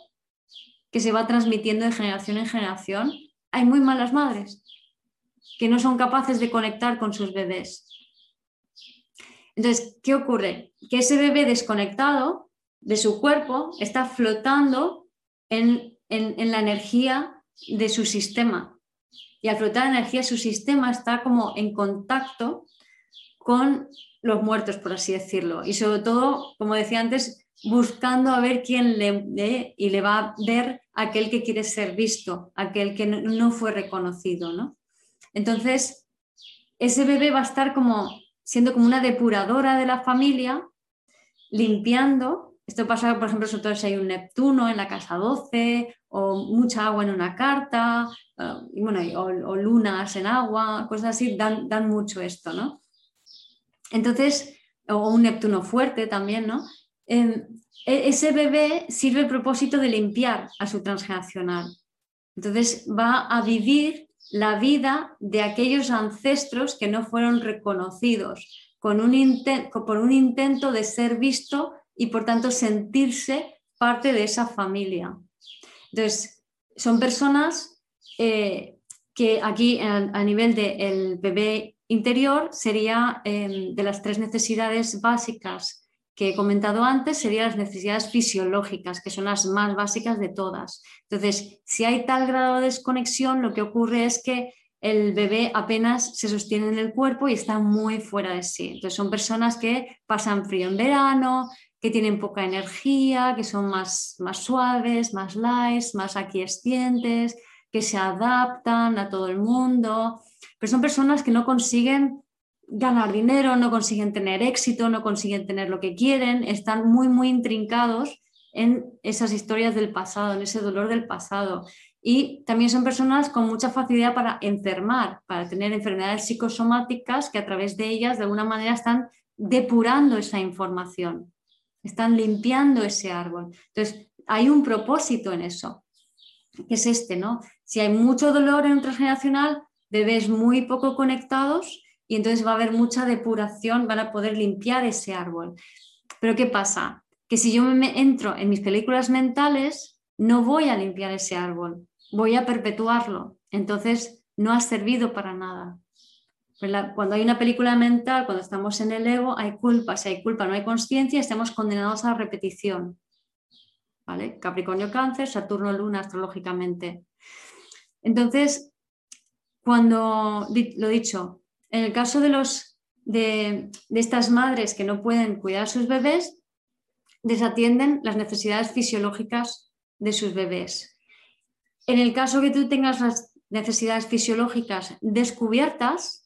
que se va transmitiendo de generación en generación, hay muy malas madres que no son capaces de conectar con sus bebés. Entonces, ¿qué ocurre? Que ese bebé desconectado de su cuerpo está flotando en, la energía de su sistema. Y al flotar la energía su sistema está como en contacto con los muertos, por así decirlo. Y sobre todo, como decía antes, buscando a ver quién le ve y le va a ver aquel que quiere ser visto, aquel que no, fue reconocido. ¿no? Entonces, ese bebé va a estar como siendo como una depuradora de la familia, limpiando esto pasa, por ejemplo, si hay un Neptuno en la casa 12 o mucha agua en una carta, eh, y bueno, o, lunas en agua, cosas así, dan, dan mucho esto, ¿no? Entonces, o un Neptuno fuerte también, ¿no? Em, e, ese bebé sirve el propósito de limpiar a su transgeneracional. Entonces va a vivir la vida de aquellos ancestros que no fueron reconocidos, con un por un intento de ser visto y por tanto sentirse parte de esa familia. Entonces, son personas eh, que aquí a, nivel del bebé interior sería em, de las tres necesidades básicas que he comentado antes, serían las necesidades fisiológicas, que son las más básicas de todas. Entonces, si hay tal grado de desconexión, lo que ocurre es que el bebé apenas se sostiene en el cuerpo y está muy fuera de sí. Entonces, son personas que pasan frío en verano, que tienen poca energía, que son más, más suaves, más light, más aquiescientes, que se adaptan a todo el mundo, pero son personas que no consiguen ganar dinero, no consiguen tener éxito, no consiguen tener lo que quieren, están muy, muy intrincados en esas historias del pasado, en ese dolor del pasado. Y también son personas con mucha facilidad para enfermar, para tener enfermedades psicosomáticas que a través de ellas de alguna manera están depurando esa información están limpiando ese árbol. Entonces, hay un propósito en eso, que es este, ¿no? Si hay mucho dolor en un transgeneracional, bebés muy poco conectados y entonces va a haber mucha depuración, van a poder limpiar ese árbol. Pero ¿qué pasa? Que si yo me entro en mis películas mentales, no voy a limpiar ese árbol, voy a perpetuarlo. Entonces, no ha servido para nada. Cuando hay una película mental, cuando estamos en el ego, hay culpa. Si hay culpa, no hay conciencia, estamos condenados a la repetición. Capricornio, Cáncer, Saturno, Luna, astrológicamente. Entonces, cuando, lo dicho, en el caso de, los, de estas madres que no pueden cuidar a sus bebés, desatienden las necesidades fisiológicas de sus bebés. En el caso que tú tengas las necesidades fisiológicas descubiertas,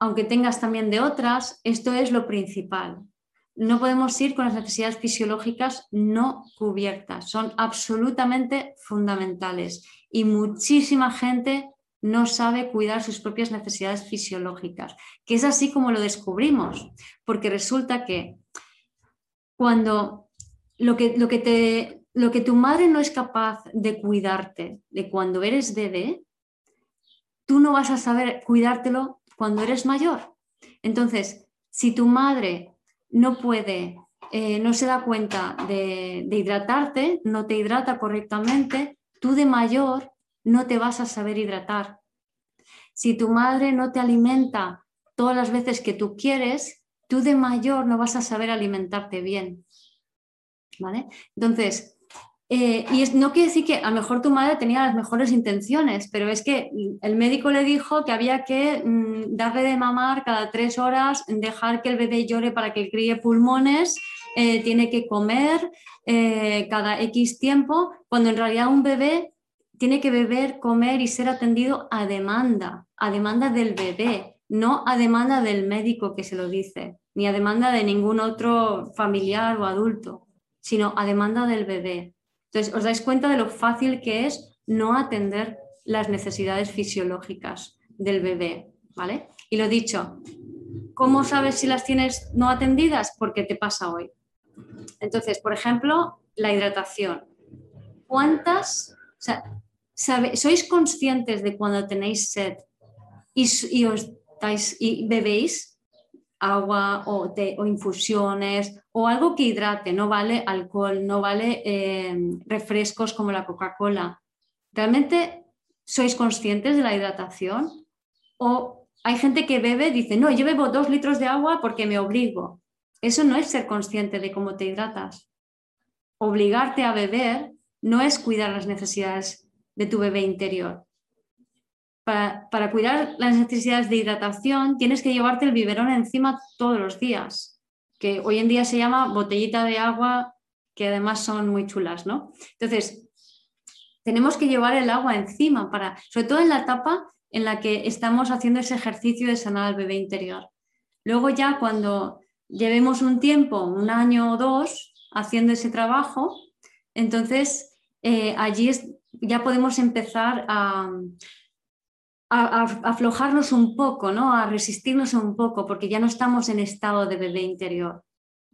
aunque tengas también de otras, esto es lo principal. No podemos ir con las necesidades fisiológicas no cubiertas, son absolutamente fundamentales y muchísima gente no sabe cuidar sus propias necesidades fisiológicas, que es así como lo descubrimos, porque resulta que cuando lo que, lo que, te, lo que tu madre no es capaz de cuidarte de cuando eres bebé, tú no vas a saber cuidártelo cuando eres mayor. Entonces, si tu madre no puede, eh, no se da cuenta de, de hidratarte, no te hidrata correctamente, tú de mayor no te vas a saber hidratar. Si tu madre no te alimenta todas las veces que tú quieres, tú de mayor no vas a saber alimentarte bien. ¿Vale? Entonces, eh, y no quiere decir que a lo mejor tu madre tenía las mejores intenciones, pero es que el médico le dijo que había que mm, darle de mamar cada tres horas, dejar que el bebé llore para que críe pulmones, eh, tiene que comer eh, cada X tiempo, cuando en realidad un bebé tiene que beber, comer y ser atendido a demanda, a demanda del bebé, no a demanda del médico que se lo dice, ni a demanda de ningún otro familiar o adulto, sino a demanda del bebé. Entonces, os dais cuenta de lo fácil que es no atender las necesidades fisiológicas del bebé, ¿vale? Y lo dicho, ¿cómo sabes si las tienes no atendidas? Porque te pasa hoy. Entonces, por ejemplo, la hidratación. ¿Cuántas, o sea, sois conscientes de cuando tenéis sed y, os y bebéis agua o, o, infusiones o algo que hidrate, no vale alcohol, no vale eh, refrescos como la Coca-Cola. ¿Realmente sois conscientes de la hidratación? ¿O hay gente que bebe, dice, no, yo bebo dos litros de agua porque me obligo? Eso no es ser consciente de cómo te hidratas. Obligarte a beber no es cuidar las necesidades de tu bebé interior para, cuidar las necesidades de hidratación tienes que llevarte el biberón encima todos los días, que hoy en día se llama botellita de agua, que además son muy chulas, ¿no? Entonces, tenemos que llevar el agua encima para, sobre todo en la etapa en la que estamos haciendo ese ejercicio de sanar al bebé interior. Luego ya cuando llevemos un tiempo, un año o dos, haciendo ese trabajo, entonces eh, allí ya podemos empezar a, a, aflojarnos un poco, ¿no? a resistirnos un poco, porque ya no estamos en estado de bebé interior.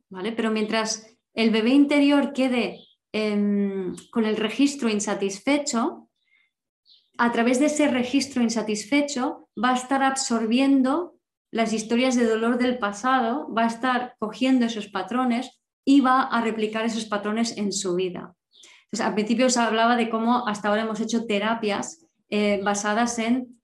¿vale? Pero mientras el bebé interior quede em, con el registro insatisfecho, a través de ese registro insatisfecho va a estar absorbiendo las historias de dolor del pasado, va a estar cogiendo esos patrones y va a replicar esos patrones en su vida. Entonces, al principio os hablaba de cómo hasta ahora hemos hecho terapias eh, basadas en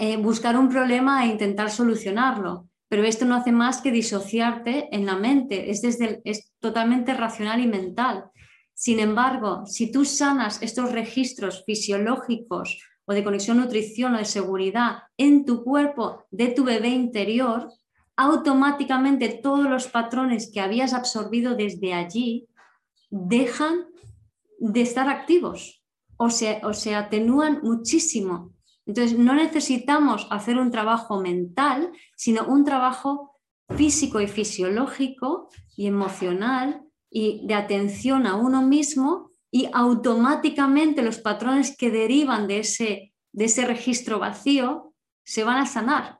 eh, buscar un problema e intentar solucionarlo. Pero esto no hace más que disociarte en la mente, es, desde es totalmente racional y mental. Sin embargo, si tú sanas estos registros fisiológicos o de conexión nutrición o de seguridad en tu cuerpo de tu bebé interior, automáticamente todos los patrones que habías absorbido desde allí dejan de estar activos o o se atenúan muchísimo. Entonces, no necesitamos hacer un trabajo mental, sino un trabajo físico y fisiológico y emocional y de atención a uno mismo y automáticamente los patrones que derivan de ese, de ese registro vacío se van a sanar.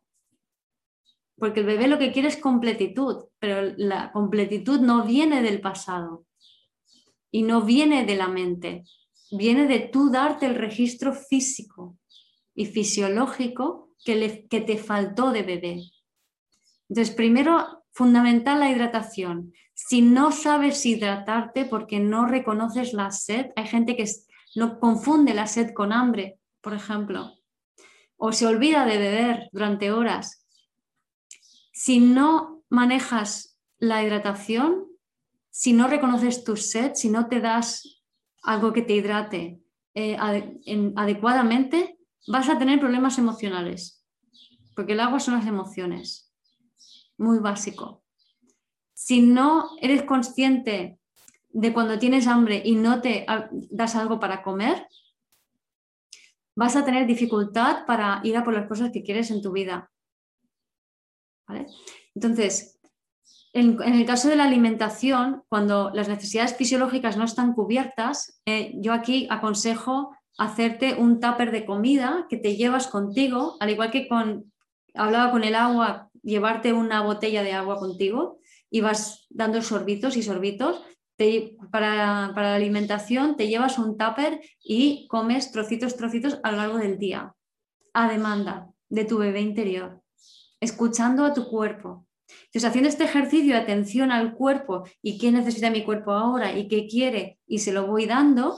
porque el bebé lo que quiere es completitud, pero la completitud no viene del pasado y no viene de la mente, viene de tú darte el registro físico y fisiológico que, te faltó de bebé. Entonces, primero, fundamental la hidratación. Si no sabes hidratarte porque no reconoces la sed, hay gente que no confunde la sed con hambre, por ejemplo, o se olvida de beber durante horas. Si no manejas la hidratación, si no reconoces tu sed, si no te das algo que te hidrate eh, adecuadamente, vas a tener problemas emocionales, porque el agua son las emociones, muy básico. Si no eres consciente de cuando tienes hambre y no te das algo para comer, vas a tener dificultad para ir a por las cosas que quieres en tu vida. Entonces, en, el caso de la alimentación, cuando las necesidades fisiológicas no están cubiertas, eh, yo aquí aconsejo hacerte un tupper de comida que te llevas contigo, al igual que con, hablaba con el agua, llevarte una botella de agua contigo y vas dando sorbitos y sorbitos. para, para, la alimentación te llevas un tupper y comes trocitos, trocitos a lo largo del día, a demanda de tu bebé interior, escuchando a tu cuerpo, entonces, haciendo este ejercicio de atención al cuerpo y qué necesita mi cuerpo ahora y qué quiere, y se lo voy dando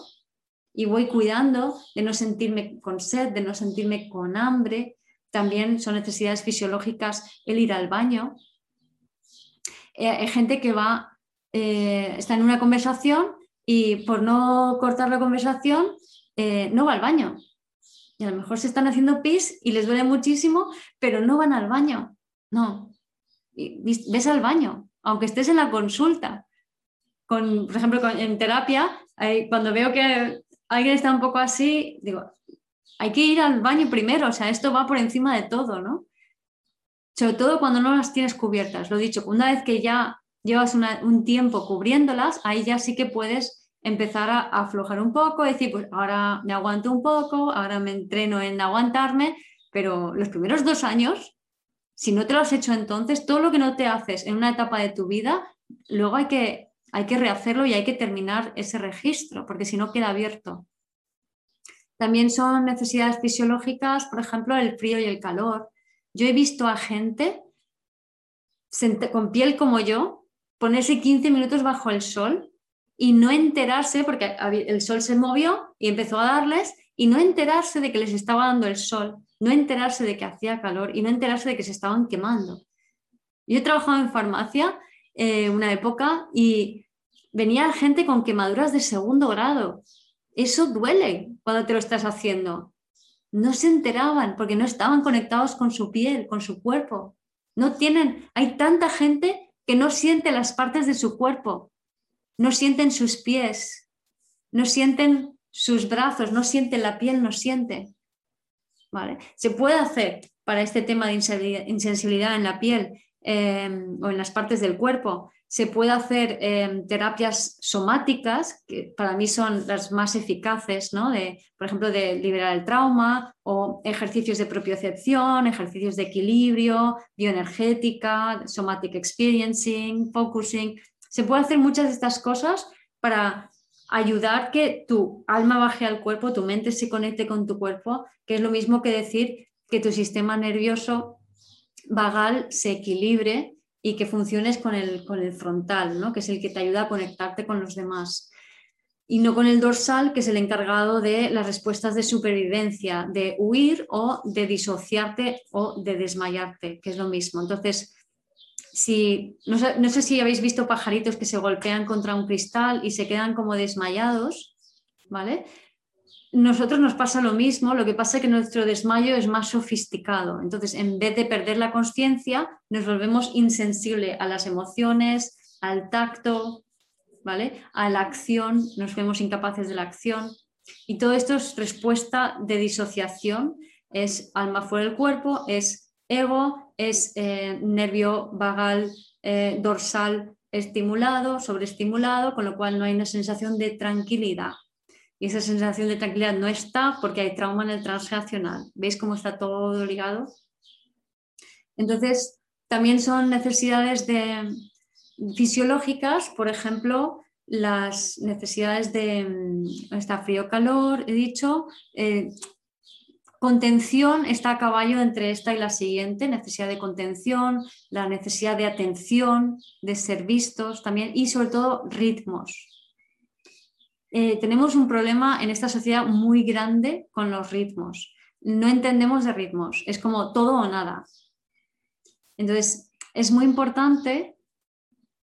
y voy cuidando de no sentirme con sed, de no sentirme con hambre, también son necesidades fisiológicas el ir al baño. Eh, hay gente que va, eh, está en una conversación y por no cortar la conversación eh, no va al baño. Y a lo mejor se están haciendo pis y les duele muchísimo, pero no van al baño. No, ves al baño, aunque estés en la consulta. Con, por ejemplo, en terapia, cuando veo que alguien está un poco así, digo, hay que ir al baño primero, o sea, esto va por encima de todo, ¿no? Sobre todo cuando no las tienes cubiertas. Lo dicho, una vez que ya llevas un tiempo cubriéndolas, ahí ya sí que puedes empezar a, a, aflojar un poco, decir, pues ahora me aguanto un poco, ahora me entreno en aguantarme, pero los primeros dos años si no te lo has hecho entonces, todo lo que no te haces en una etapa de tu vida, luego hay que, hay que rehacerlo y hay que terminar ese registro, porque si no queda abierto. También son necesidades fisiológicas, por ejemplo, el frío y el calor. Yo he visto a gente con piel como yo ponerse 15 minutos bajo el sol y no enterarse, porque el sol se movió y empezó a darles, y no enterarse de que les estaba dando el sol no enterarse de que hacía calor y no enterarse de que se estaban quemando. Yo he trabajado en farmacia eh, una época y venía gente con quemaduras de segundo grado. Eso duele cuando te lo estás haciendo. No se enteraban porque no estaban conectados con su piel, con su cuerpo. No tienen, hay tanta gente que no siente las partes de su cuerpo, no sienten sus pies, no sienten sus brazos, no sienten la piel, no siente. Se puede hacer para este tema de insensibilidad en la piel em, o en las partes del cuerpo, se puede hacer em, terapias somáticas, que para mí son las más eficaces, de, por ejemplo, de liberar el trauma o ejercicios de propiocepción, ejercicios de equilibrio, bioenergética, somatic experiencing, focusing. Se puede hacer muchas de estas cosas para ayudar que tu alma baje al cuerpo, tu mente se conecte con tu cuerpo, que es lo mismo que decir que tu sistema nervioso vagal se equilibre y que funciones con el, con el frontal, ¿no? que es el que te ayuda a conectarte con los demás. Y no con el dorsal, que es el encargado de las respuestas de supervivencia, de huir o de disociarte o de desmayarte, que es lo mismo. Entonces, si, no sé, si habéis visto pajaritos que se golpean contra un cristal y se quedan como desmayados, ¿vale? Nosotros nos pasa lo mismo, lo que pasa es que nuestro desmayo es más sofisticado. Entonces, en vez de perder la conciencia, nos volvemos insensibles a las emociones, al tacto, ¿vale? A la acción, nos vemos incapaces de la acción. Y todo esto es respuesta de disociación, es alma fuera del cuerpo, es ego, es eh, nervio vagal eh, dorsal estimulado, sobreestimulado, con lo cual no hay una sensación de tranquilidad. Y esa sensación de tranquilidad no está porque hay trauma en el transgeneracional. ¿Veis cómo está todo ligado? Entonces, también son necesidades de, fisiológicas, por ejemplo, las necesidades de mm, está frío-calor, he dicho, eh, contención está a caballo entre esta y la siguiente, necesidad de contención, la necesidad de atención, de ser vistos también y sobre todo ritmos. Eh, tenemos un problema en esta sociedad muy grande con los ritmos. No entendemos de ritmos, es como todo o nada. Entonces, es muy importante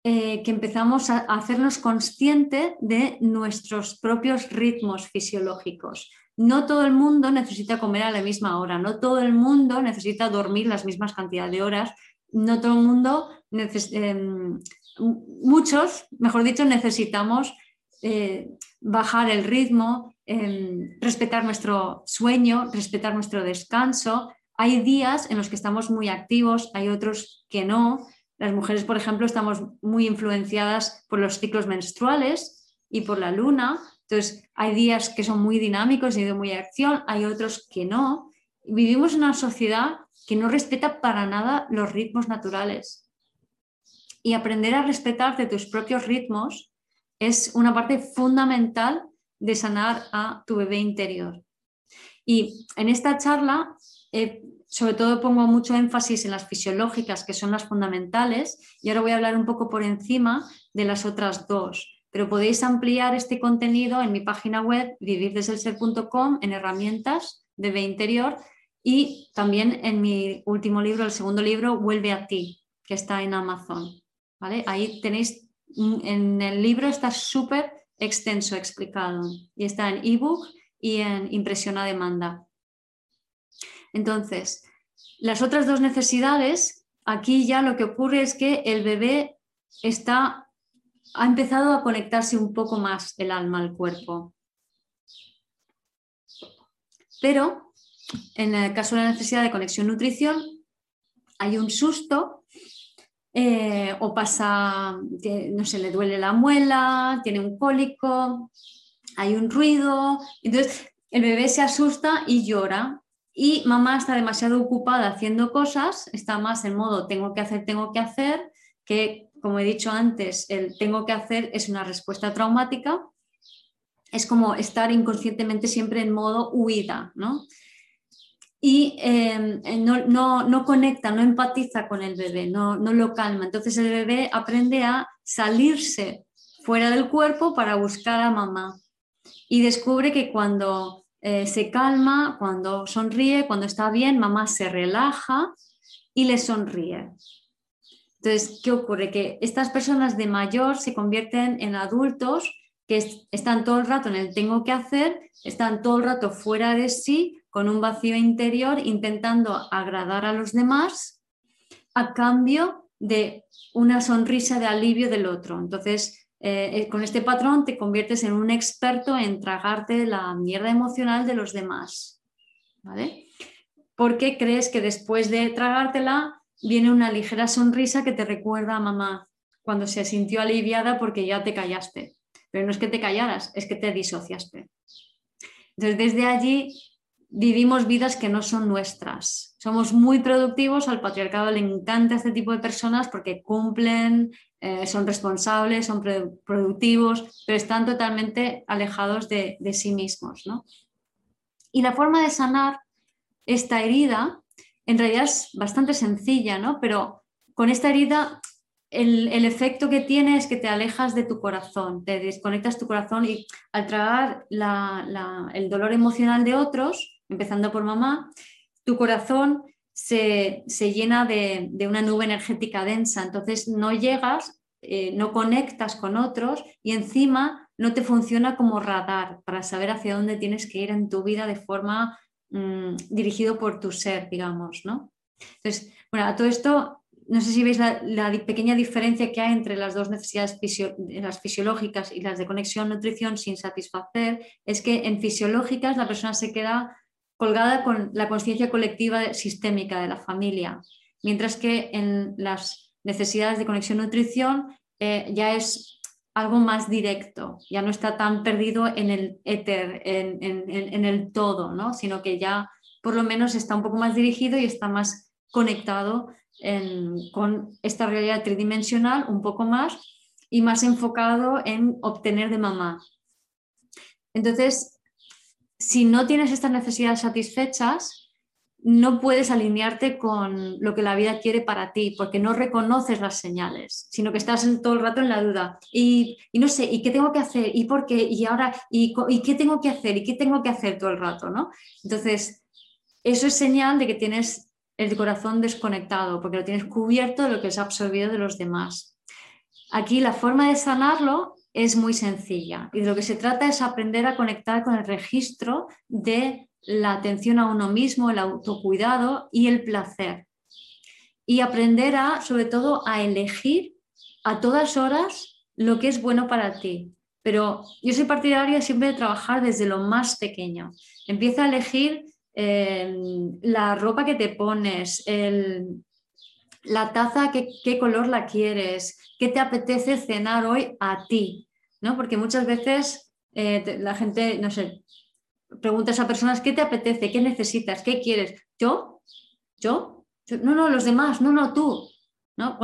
eh, que empezamos a, hacernos conscientes de nuestros propios ritmos fisiológicos. No todo el mundo necesita comer a la misma hora, no todo el mundo necesita dormir las mismas cantidades de horas, no todo el mundo, em, muchos, mejor dicho, necesitamos eh, bajar el ritmo, respetar nuestro sueño, respetar nuestro descanso. Hay días en los que estamos muy activos, hay otros que no. Las mujeres, por ejemplo, estamos muy influenciadas por los ciclos menstruales y por la luna. Entonces, hay días que son muy dinámicos y de muy acción, hay otros que no. Vivimos en una sociedad que no respeta para nada los ritmos naturales. Y aprender a respetarte tus propios ritmos es una parte fundamental de sanar a tu bebé interior. Y en esta charla eh, sobre todo pongo mucho énfasis en las fisiológicas, que son las fundamentales, y ahora voy a hablar un poco por encima de las otras dos. Pero podéis ampliar este contenido en mi página web vivirdeselser.com en herramientas de bebé interior y también en mi último libro, el segundo libro, Vuelve a ti, que está en Amazon. ¿vale? Ahí tenéis, en el libro está súper extenso explicado y está en ebook y en impresión a demanda. Entonces, las otras dos necesidades, aquí ya lo que ocurre es que el bebé está, ha empezado a conectarse un poco más el alma al cuerpo. Pero en el caso de la necesidad de conexión-nutrición, hay un susto eh, o pasa, no se le duele la muela, tiene un cólico, hay un ruido, entonces el bebé se asusta y llora y mamá está demasiado ocupada haciendo cosas, está más en modo tengo que hacer, tengo que hacer, que como he dicho antes, el tengo que hacer es una respuesta traumática, es como estar inconscientemente siempre en modo huida, ¿no? Y em, no, conecta, no empatiza con el bebé, no, no lo calma. Entonces el bebé aprende a salirse fuera del cuerpo para buscar a mamá y descubre que cuando eh, se calma, cuando sonríe, cuando está bien, mamá se relaja y le sonríe. Entonces, ¿qué ocurre? Que estas personas de mayor se convierten en adultos que están todo el rato en el tengo que hacer, están todo el rato fuera de sí, con un vacío interior, intentando agradar a los demás a cambio de una sonrisa de alivio del otro. Entonces, eh, eh, con este patrón te conviertes en un experto en tragarte la mierda emocional de los demás. ¿Vale? Porque crees que después de tragártela viene una ligera sonrisa que te recuerda a mamá cuando se sintió aliviada porque ya te callaste. Pero no es que te callaras, es que te disociaste. Entonces, desde allí vivimos vidas que no son nuestras. Somos muy productivos, al patriarcado le encanta este tipo de personas porque cumplen, eh, son responsables, son productivos, pero están totalmente alejados de, sí mismos. Y la forma de sanar esta herida en realidad es bastante sencilla, ¿no? pero con esta herida el, efecto que tiene es que te alejas de tu corazón, te desconectas tu corazón y al tragar el dolor emocional de otros, empezando por mamá, tu corazón se, llena de, una nube energética densa, entonces no llegas, eh, no conectas con otros y encima no te funciona como radar para saber hacia dónde tienes que ir en tu vida de forma mm, dirigido por tu ser, digamos, ¿no? Entonces, bueno, a todo esto, no sé si veis la, pequeña diferencia que hay entre las dos necesidades las fisiológicas y las de conexión, nutrición sin satisfacer, es que en fisiológicas la persona se queda colgada con la conciencia colectiva sistémica de la familia, mientras que en las necesidades de conexión-nutrición eh, ya es algo más directo, ya no está tan perdido en el éter, en, el todo, ¿no? sino que ya por lo menos está un poco más dirigido y está más conectado con esta realidad tridimensional un poco más y más enfocado en obtener de mamá. Entonces, si no tienes estas necesidades satisfechas, no puedes alinearte con lo que la vida quiere para ti, porque no reconoces las señales, sino que estás todo el rato en la duda. Y, no sé, ¿y qué tengo que hacer? ¿Y por qué? ¿Y ahora? ¿Y, ¿Y, qué tengo que hacer? ¿Y qué tengo que hacer todo el rato? ¿no? Entonces, eso es señal de que tienes el corazón desconectado, porque lo tienes cubierto de lo que es absorbido de los demás. Aquí la forma de sanarlo es muy sencilla y de lo que se trata es aprender a conectar con el registro de la atención a uno mismo, el autocuidado y el placer. Y aprender a, sobre todo, a elegir a todas horas lo que es bueno para ti. Pero yo soy partidaria siempre de trabajar desde lo más pequeño. Empieza a elegir eh, la ropa que te pones, la taza, qué, color la quieres, qué te apetece cenar hoy a ti, ¿no? Porque muchas veces eh, la gente, no sé, preguntas a personas qué te apetece, qué necesitas, qué quieres. ¿Yo? ¿Yo? No, no, los demás, no, no, tú. ¿no?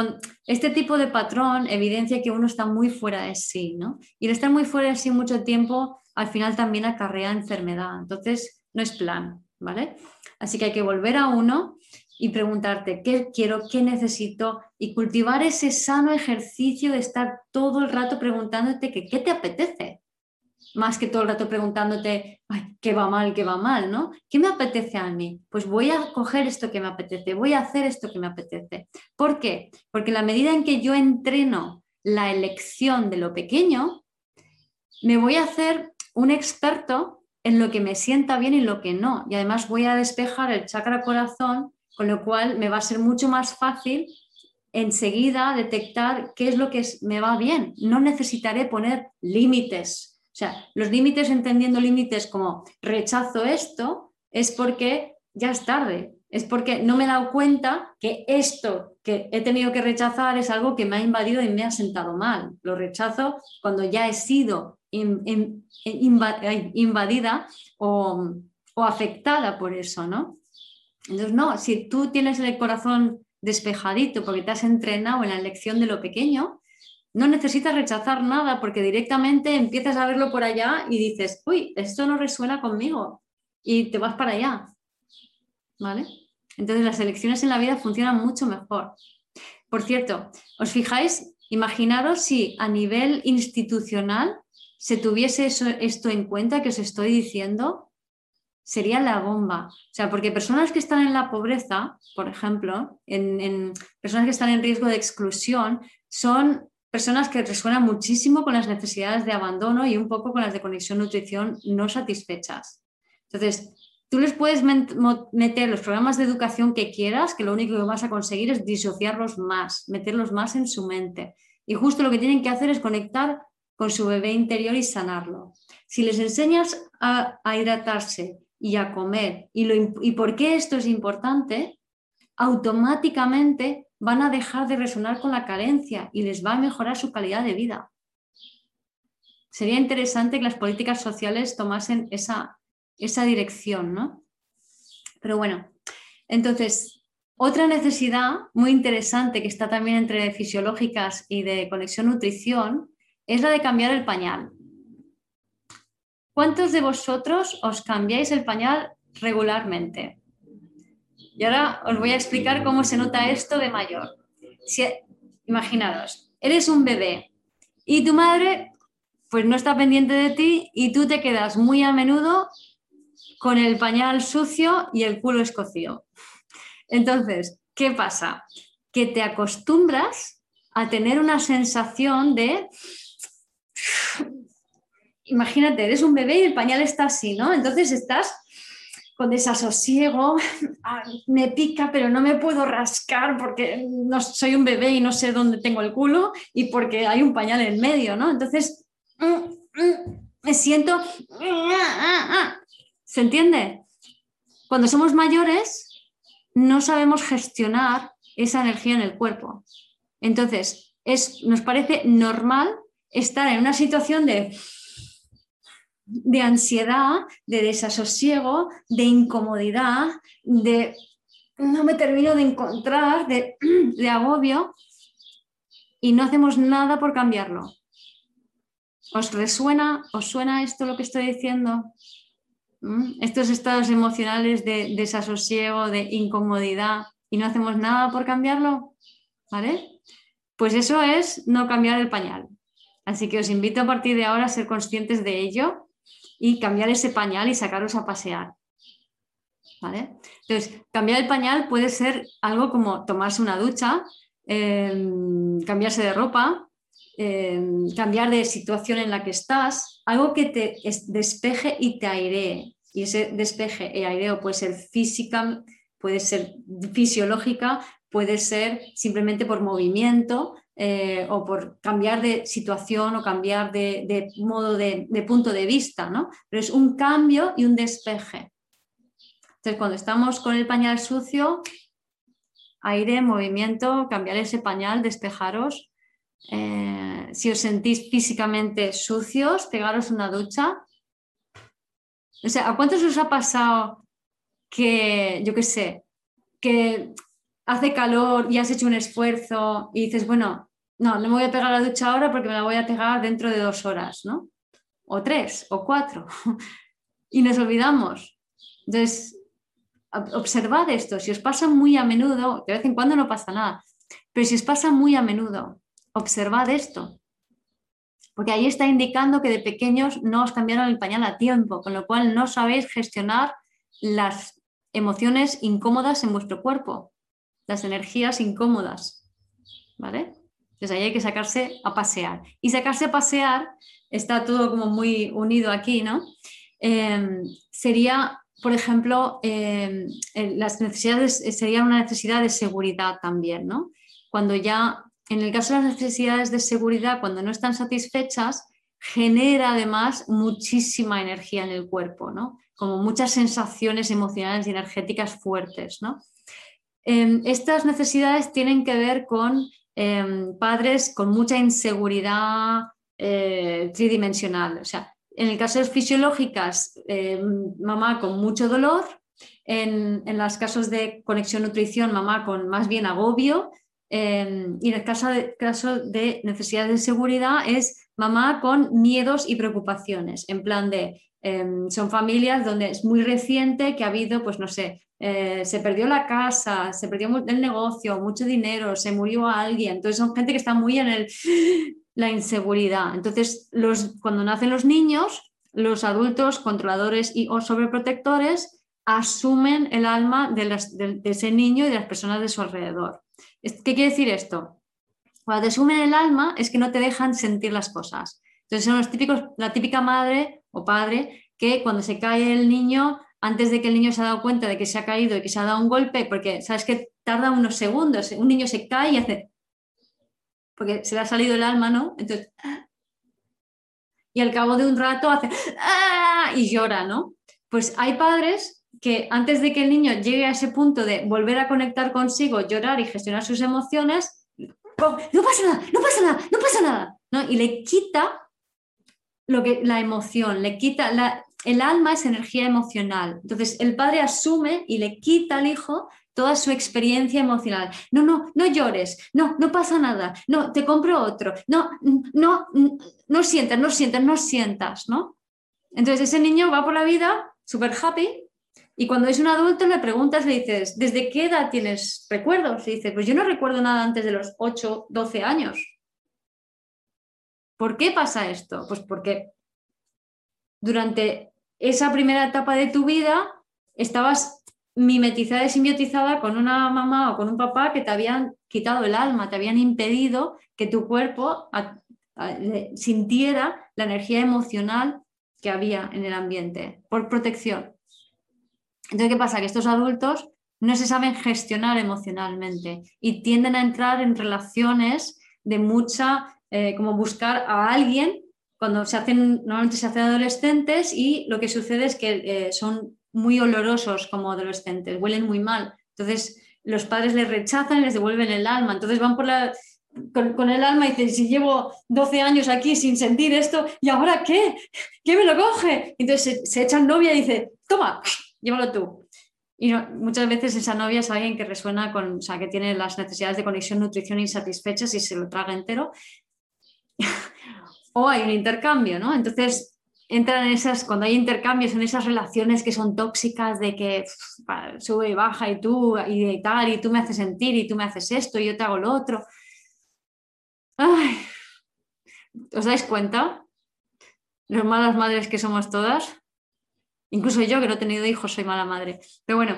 este tipo de patrón evidencia que uno está muy fuera de sí, ¿no? Y el estar muy fuera de sí mucho tiempo al final también acarrea enfermedad. Entonces, no es plan, ¿vale? Así que hay que volver a uno y preguntarte qué quiero, qué necesito y cultivar ese sano ejercicio de estar todo el rato preguntándote qué te apetece, más que todo el rato preguntándote, ¿qué va mal, qué va mal, ¿no? ¿Qué me apetece a mí? Pues voy a coger esto que me apetece, voy a hacer esto que me apetece. ¿Por qué? Porque la medida en que yo entreno la elección de lo pequeño, me voy a hacer un experto en lo que me sienta bien y lo que no. Y además voy a despejar el chakra corazón, con lo cual me va a ser mucho más fácil enseguida detectar qué es lo que me va bien. No necesitaré poner límites o sea, los límites, entendiendo límites como rechazo esto, es porque ya es tarde, es porque no me he dado cuenta que esto que he tenido que rechazar es algo que me ha invadido y me ha sentado mal. Lo rechazo cuando ya he sido invadida o, o afectada por eso, ¿no? Entonces, no, si tú tienes el corazón despejadito porque te has entrenado en la elección de lo pequeño, no necesitas rechazar nada porque directamente empiezas a verlo por allá y dices, uy, esto no resuena conmigo y te vas para allá. ¿Vale? Entonces las elecciones en la vida funcionan mucho mejor. Por cierto, ¿os fijáis? Imaginaros si a nivel institucional se tuviese esto en cuenta que os estoy diciendo, sería la bomba. O sea, porque personas que están en la pobreza, por ejemplo, en personas que están en riesgo de exclusión, son personas que resuenan muchísimo con las necesidades de abandono y un poco con las de conexión nutrición no satisfechas. Entonces, tú les puedes meter los programas de educación que quieras, que lo único que vas a conseguir es disociarlos más, meterlos más en su mente. Y justo lo que tienen que hacer es conectar con su bebé interior y sanarlo. Si les enseñas a, hidratarse y a comer y, y por qué esto es importante, automáticamente van a dejar de resonar con la carencia y les va a mejorar su calidad de vida. Sería interesante que las políticas sociales tomasen esa, esa dirección, ¿no? Pero bueno, entonces, otra necesidad muy interesante que está también entre fisiológicas y de conexión nutrición es la de cambiar el pañal. ¿Cuántos de vosotros os cambiáis el pañal regularmente? Y ahora os voy a explicar cómo se nota esto de mayor. Si, imaginaros, eres un bebé y tu madre pues no está pendiente de ti y tú te quedas muy a menudo con el pañal sucio y el culo escocido. Entonces, ¿qué pasa? Que te acostumbras a tener una sensación de... Imagínate, eres un bebé y el pañal está así, ¿no? Entonces estás con desasosiego, <laughs> ah, me pica pero no me puedo rascar porque no soy un bebé y no sé dónde tengo el culo y porque hay un pañal en medio, ¿no? Entonces, mm, mm, me siento... <laughs> ¿Se entiende? Cuando somos mayores, no sabemos gestionar esa energía en el cuerpo. Entonces, es, nos parece normal estar en una situación de de ansiedad, de desasosiego, de incomodidad, de no me termino de encontrar, <clears throat> de, agobio, y no hacemos nada por cambiarlo. ¿Os resuena, os suena esto lo que estoy diciendo? ¿Mm? Estos estados emocionales de desasosiego, de incomodidad, y no hacemos nada por cambiarlo, ¿vale? Pues eso es no cambiar el pañal. Así que os invito a partir de ahora a ser conscientes de ello y cambiar ese pañal y sacaros a pasear. ¿Vale? Entonces, cambiar el pañal puede ser algo como tomarse una ducha, em, cambiarse de ropa, em, cambiar de situación en la que estás, algo que te despeje y te airee. Y ese despeje y aireo puede ser física, puede ser fisiológica, puede ser simplemente por movimiento eh, o por cambiar de situación o cambiar de, modo de, punto de vista, ¿no? Pero es un cambio y un despeje. Entonces, cuando estamos con el pañal sucio, aire, movimiento, cambiar ese pañal, despejaros. Eh, si os sentís físicamente sucios, pegaros una ducha. O sea, ¿a cuántos os ha pasado que, yo qué sé, que hace calor y has hecho un esfuerzo y dices, bueno, no, no me voy a pegar la ducha ahora porque me la voy a pegar dentro de dos horas, ¿no? O tres, o cuatro. <laughs> y nos olvidamos. Entonces, observad esto. Si os pasa muy a menudo, de vez en cuando no pasa nada, pero si os pasa muy a menudo, observad esto. Porque ahí está indicando que de pequeños no os cambiaron el pañal a tiempo, con lo cual no sabéis gestionar las emociones incómodas en vuestro cuerpo las energías incómodas, ¿vale? Entonces ahí hay que sacarse a pasear. Y sacarse a pasear está todo como muy unido aquí, ¿no? Em, sería, por ejemplo, em, las necesidades, sería una necesidad de seguridad también, ¿no? Cuando ya, en el caso de las necesidades de seguridad, cuando no están satisfechas, genera además muchísima energía en el cuerpo, ¿no? Como muchas sensaciones emocionales y energéticas fuertes, ¿no? Em, estas necesidades tienen que ver con em, padres con mucha inseguridad eh, tridimensional. O sea, en el caso de fisiológicas, em, mamá con mucho dolor. En, en, los casos de conexión-nutrición, mamá con más bien agobio. y en el caso de, caso de necesidades de seguridad es mamá con miedos y preocupaciones, en plan de son familias donde es muy reciente que ha habido, pues no sé, eh, se perdió la casa, se perdió el negocio, mucho dinero, se murió alguien. Entonces son gente que está muy en el, la inseguridad. Entonces, los, cuando nacen los niños, los adultos controladores y o sobreprotectores asumen el alma de, de, ese niño y de las personas de su alrededor. ¿Qué quiere decir esto? Cuando te asumen el alma es que no te dejan sentir las cosas. Entonces son los típicos, la típica madre o padre que cuando se cae el niño antes de que el niño se ha dado cuenta de que se ha caído y que se ha dado un golpe, porque sabes que tarda unos segundos, un niño se cae y hace, porque se le ha salido el alma, ¿no? Entonces, y al cabo de un rato hace, y llora, ¿no? Pues hay padres que antes de que el niño llegue a ese punto de volver a conectar consigo, llorar y gestionar sus emociones, no pasa nada, no pasa nada, no pasa nada, ¿no? Y le quita lo que, la emoción, le quita la, el alma es energía emocional. Entonces, el padre asume y le quita al hijo toda su experiencia emocional. No, no, no llores, no, no pasa nada, no, te compro otro, no, no, no sientas, no sientas, no sientas, ¿no? Entonces, ese niño va por la vida súper happy y cuando es un adulto le preguntas, le dices, ¿desde qué edad tienes recuerdos? Y dice, pues yo no recuerdo nada antes de los 8, 12 años. ¿Por qué pasa esto? Pues porque durante esa primera etapa de tu vida estabas mimetizada y simbiotizada con una mamá o con un papá que te habían quitado el alma, te habían impedido que tu cuerpo sintiera la energía emocional que había en el ambiente, por protección. Entonces, ¿qué pasa? Que estos adultos no se saben gestionar emocionalmente y tienden a entrar en relaciones de mucha, eh, como buscar a alguien cuando se hacen, normalmente se hacen adolescentes y lo que sucede es que eh, son muy olorosos como adolescentes, huelen muy mal. Entonces los padres les rechazan y les devuelven el alma. Entonces van por la, con, el alma y dicen, si llevo 12 años aquí sin sentir esto, ¿y ahora qué? ¿Qué me lo coge? Entonces se, se echan novia y dice, toma, llévalo tú. Y muchas veces esa novia es alguien que resuena con, o sea, que tiene las necesidades de conexión, nutrición insatisfechas y se lo traga entero. <laughs> o hay un intercambio, ¿no? Entonces entran en esas, cuando hay intercambios, en esas relaciones que son tóxicas de que sube y baja y tú y tal, y tú me haces sentir y tú me haces esto y yo te hago lo otro. ¿Os dais cuenta? Los malas madres que somos todas. Incluso yo, que no he tenido hijos, soy mala madre. Pero bueno,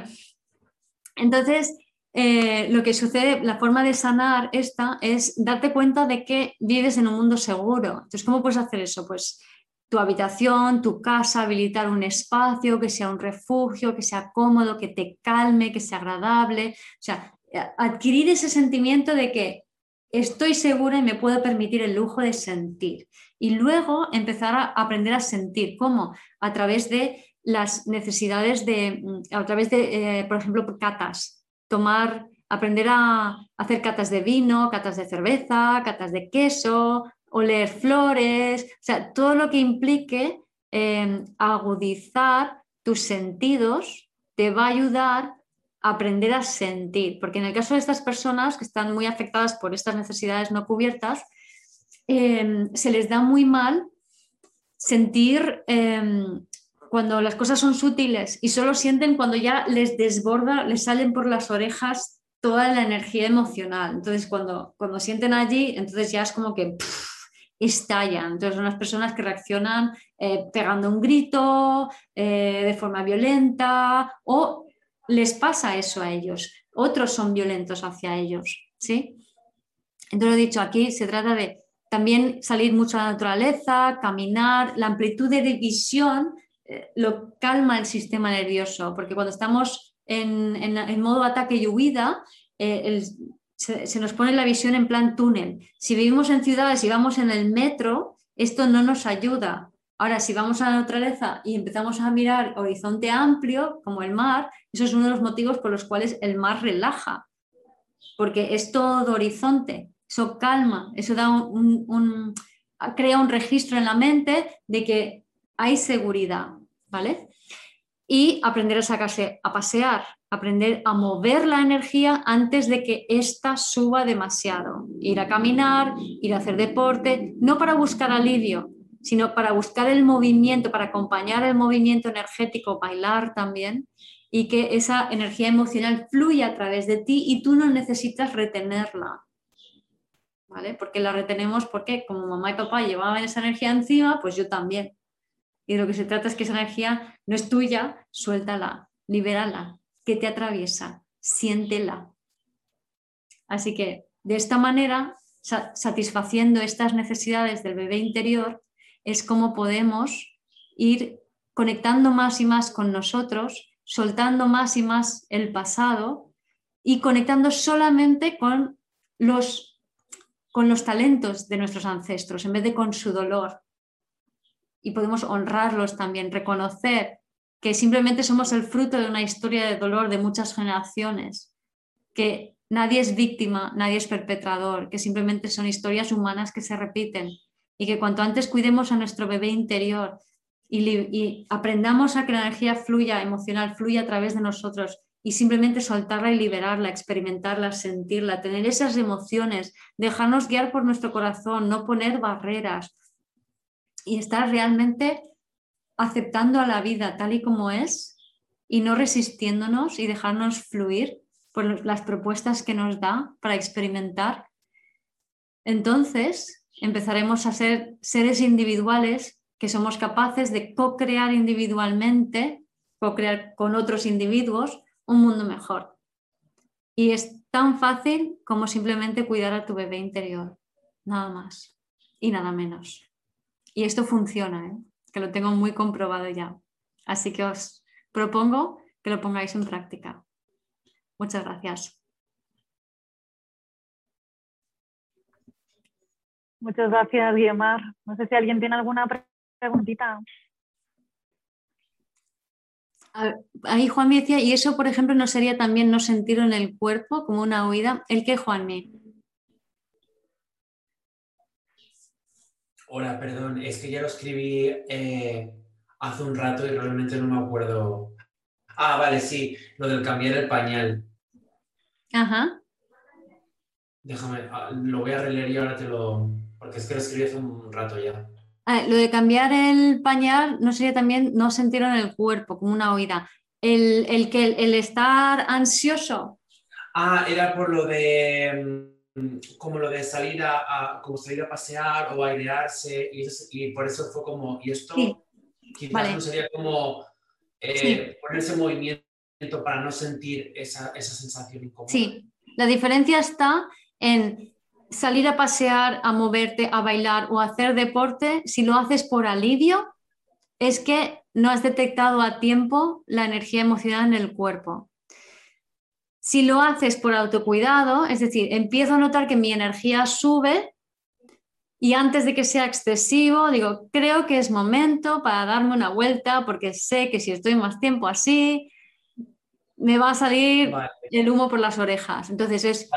entonces eh, lo que sucede, la forma de sanar esta es darte cuenta de que vives en un mundo seguro. Entonces, ¿cómo puedes hacer eso? Pues tu habitación, tu casa, habilitar un espacio que sea un refugio, que sea cómodo, que te calme, que sea agradable. O sea, adquirir ese sentimiento de que estoy segura y me puedo permitir el lujo de sentir. Y luego empezar a aprender a sentir. ¿Cómo? A través de las necesidades de, a través de, eh, por ejemplo, catas. Tomar, aprender a hacer catas de vino, catas de cerveza, catas de queso, oler flores, o sea, todo lo que implique em, agudizar tus sentidos te va a ayudar a aprender a sentir, porque en el caso de estas personas que están muy afectadas por estas necesidades no cubiertas, em, se les da muy mal sentir em, cuando las cosas son sutiles y solo sienten cuando ya les desborda, les salen por las orejas toda la energía emocional. Entonces, cuando, cuando sienten allí, entonces ya es como que estallan. Entonces son las personas que reaccionan eh, pegando un grito, eh, de forma violenta, o les pasa eso a ellos. Otros son violentos hacia ellos. ¿sí? Entonces, lo dicho, aquí se trata de también salir mucho a la naturaleza, caminar, la amplitud de visión eh, lo calma el sistema nervioso, porque cuando estamos en, modo ataque y huida, el, se, nos pone la visión en plan túnel. Si vivimos en ciudades y vamos en el metro, esto no nos ayuda. Ahora, si vamos a la naturaleza y empezamos a mirar horizonte amplio, como el mar, eso es uno de los motivos por los cuales el mar relaja, porque es todo horizonte, eso calma, eso da un, crea un registro en la mente de que hay seguridad, ¿vale? Y aprender a sacarse a pasear, aprender a mover la energía antes de que ésta suba demasiado. Ir a caminar, ir a hacer deporte, no para buscar alivio, sino para buscar el movimiento, para acompañar el movimiento energético, bailar también, y que esa energía emocional fluya a través de ti y tú no necesitas retenerla. ¿Vale? Porque la retenemos porque como mamá y papá llevaban esa energía encima, pues yo también. Y de lo que se trata es que esa energía no es tuya, suéltala, libérala, que te atraviesa, siéntela. Así que de esta manera, satisfaciendo estas necesidades del bebé interior, es como podemos ir conectando más y más con nosotros, soltando más y más el pasado y conectando solamente con los, con los talentos de nuestros ancestros en vez de con su dolor. Y podemos honrarlos también, reconocer que simplemente somos el fruto de una historia de dolor de muchas generaciones, que nadie es víctima, nadie es perpetrador, que simplemente son historias humanas que se repiten y que cuanto antes cuidemos a nuestro bebé interior y, aprendamos a que la energía fluya, emocional, fluya a través de nosotros y simplemente soltarla y liberarla, experimentarla, sentirla, tener esas emociones, dejarnos guiar por nuestro corazón, no poner barreras y estar realmente aceptando a la vida tal y como es y no resistiéndonos y dejarnos fluir por las propuestas que nos da para experimentar, entonces empezaremos a ser seres individuales que somos capaces de co-crear individualmente, co-crear con otros individuos un mundo mejor. Y es tan fácil como simplemente cuidar a tu bebé interior, nada más y nada menos. Y esto funciona, ¿eh? que lo tengo muy comprobado ya. Así que os propongo que lo pongáis en práctica. Muchas gracias. Muchas gracias, Guiomar. No sé si alguien tiene alguna preguntita. Ahí Juan me decía, y eso, por ejemplo, no sería también no sentirlo en el cuerpo como una huida. ¿El qué, Juanmi? Hola, perdón, es que ya lo escribí eh, hace un rato y realmente no me acuerdo Ah, vale, sí, lo del cambiar el pañal. Ajá. Déjame, ah, lo voy a releer y ahora te lo... Porque es que lo escribí hace un rato ya. Ah, lo de cambiar el pañal no sería también no sentirlo en el cuerpo, como una oída. El, que el, estar ansioso. Ah, era por lo de mm, como lo de salir a, como salir a pasear o airearse y, por eso fue como y esto quizás no sería como eh, ponerse en movimiento para no sentir esa, esa sensación incómoda. Sí, la diferencia está en salir a pasear, a moverte, a bailar o a hacer deporte, si lo haces por alivio, es que no has detectado a tiempo la energía emocional en el cuerpo. Si lo haces por autocuidado, es decir, empiezo a notar que mi energía sube y antes de que sea excesivo, digo, creo que es momento para darme una vuelta porque sé que si estoy más tiempo así, me va a salir el humo por las orejas. Entonces es,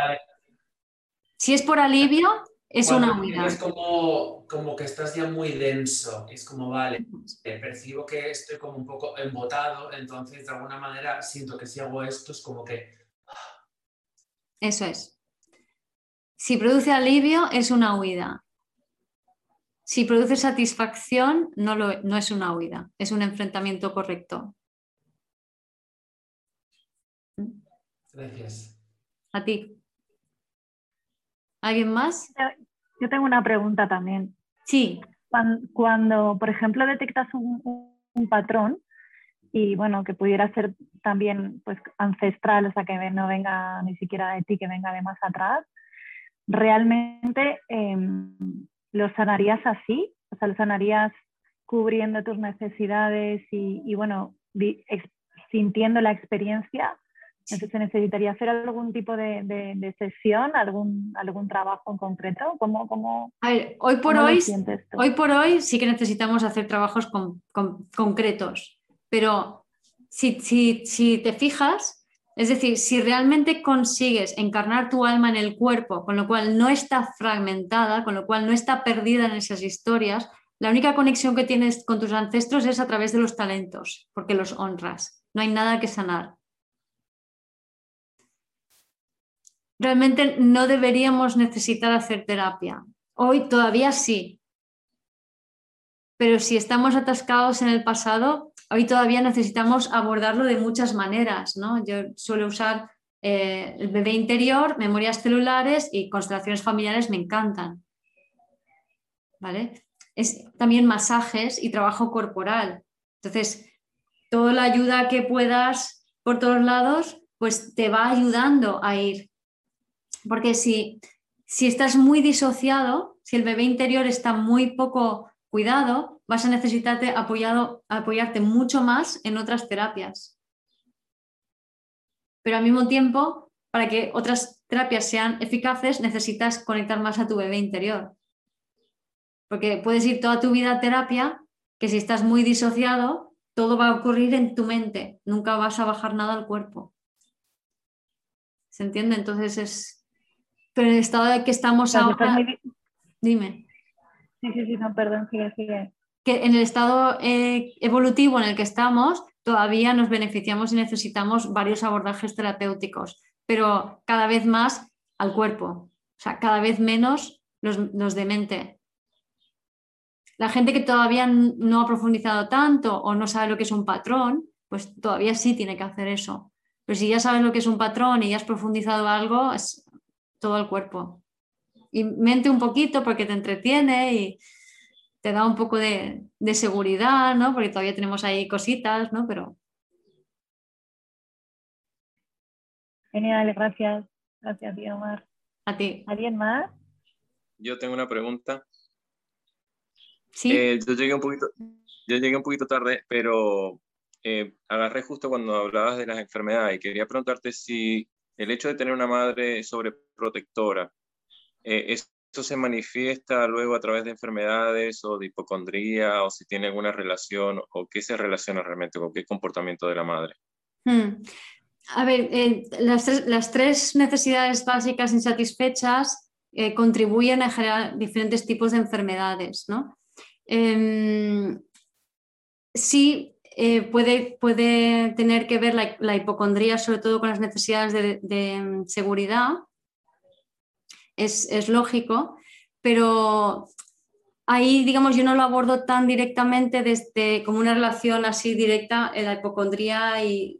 si es por alivio, es una huida. Es como, como que estás ya muy denso. Es como, vale, percibo que estoy como un poco embotado, entonces de alguna manera siento que si hago esto es como que... Eso es. Si produce alivio, es una huida. Si produce satisfacción, no, lo, no es una huida, es un enfrentamiento correcto. Gracias. A ti. ¿Alguien más? Yo tengo una pregunta también. Sí. Cuando, por ejemplo, detectas un, patrón y bueno, que pudiera ser también pues ancestral, o sea, que no venga ni siquiera de ti, que venga de más atrás, ¿realmente em, lo sanarías así? O sea, lo sanarías cubriendo tus necesidades y, y bueno, sintiendo la experiencia entonces, ¿se necesitaría hacer algún tipo de, sesión, algún, algún trabajo en concreto? ¿Cómo, cómo, a ver, hoy por hoy, hoy por hoy sí que necesitamos hacer trabajos concretos, pero si, si, si te fijas, es decir, si realmente consigues encarnar tu alma en el cuerpo, con lo cual no está fragmentada, con lo cual no está perdida en esas historias, la única conexión que tienes con tus ancestros es a través de los talentos, porque los honras. No hay nada que sanar. realmente no deberíamos necesitar hacer terapia. Hoy todavía sí. Pero si estamos atascados en el pasado, hoy todavía necesitamos abordarlo de muchas maneras. ¿no? Yo suelo usar eh, el bebé interior, memorias celulares y constelaciones familiares me encantan. ¿Vale? Es también masajes y trabajo corporal. Entonces, toda la ayuda que puedas por todos lados, pues te va ayudando a ir porque si, si estás muy disociado, si el bebé interior está muy poco cuidado, vas a necesitarte apoyado, apoyarte mucho más en otras terapias. Pero al mismo tiempo, para que otras terapias sean eficaces, necesitas conectar más a tu bebé interior. Porque puedes ir toda tu vida a terapia, que si estás muy disociado, todo va a ocurrir en tu mente, nunca vas a bajar nada al cuerpo. ¿Se entiende? Entonces es, pero en el estado de que estamos ahora... Dime. Sí, sí, sí, no, perdón, sigue, sigue. Que en el estado eh, evolutivo en el que estamos, todavía nos beneficiamos y necesitamos varios abordajes terapéuticos, pero cada vez más al cuerpo, o sea, cada vez menos los, los de mente. La gente que todavía no ha profundizado tanto o no sabe lo que es un patrón, pues todavía sí tiene que hacer eso. Pero si ya sabes lo que es un patrón y ya has profundizado algo, es, todo el cuerpo. Y mente un poquito porque te entretiene y te da un poco de, seguridad, ¿no? Porque todavía tenemos ahí cositas, ¿no? Pero... Genial, gracias. Gracias, Omar. A ti. ¿Alguien más? Yo tengo una pregunta. Sí. Eh, yo, llegué un poquito, yo llegué un poquito tarde, pero eh, agarré justo cuando hablabas de las enfermedades y quería preguntarte si el hecho de tener una madre sobreprotectora, eh, ¿eso se manifiesta luego a través de enfermedades o de hipocondría o si tiene alguna relación o qué se relaciona realmente con qué comportamiento de la madre? Hmm. A ver, eh, las, tres, necesidades básicas insatisfechas eh, contribuyen a generar diferentes tipos de enfermedades, ¿no? Em, sí, eh, puede, puede, tener que ver la, hipocondría sobre todo con las necesidades de, mm, seguridad. Es, es, lógico, pero ahí, digamos, yo no lo abordo tan directamente desde como una relación así directa en la hipocondría y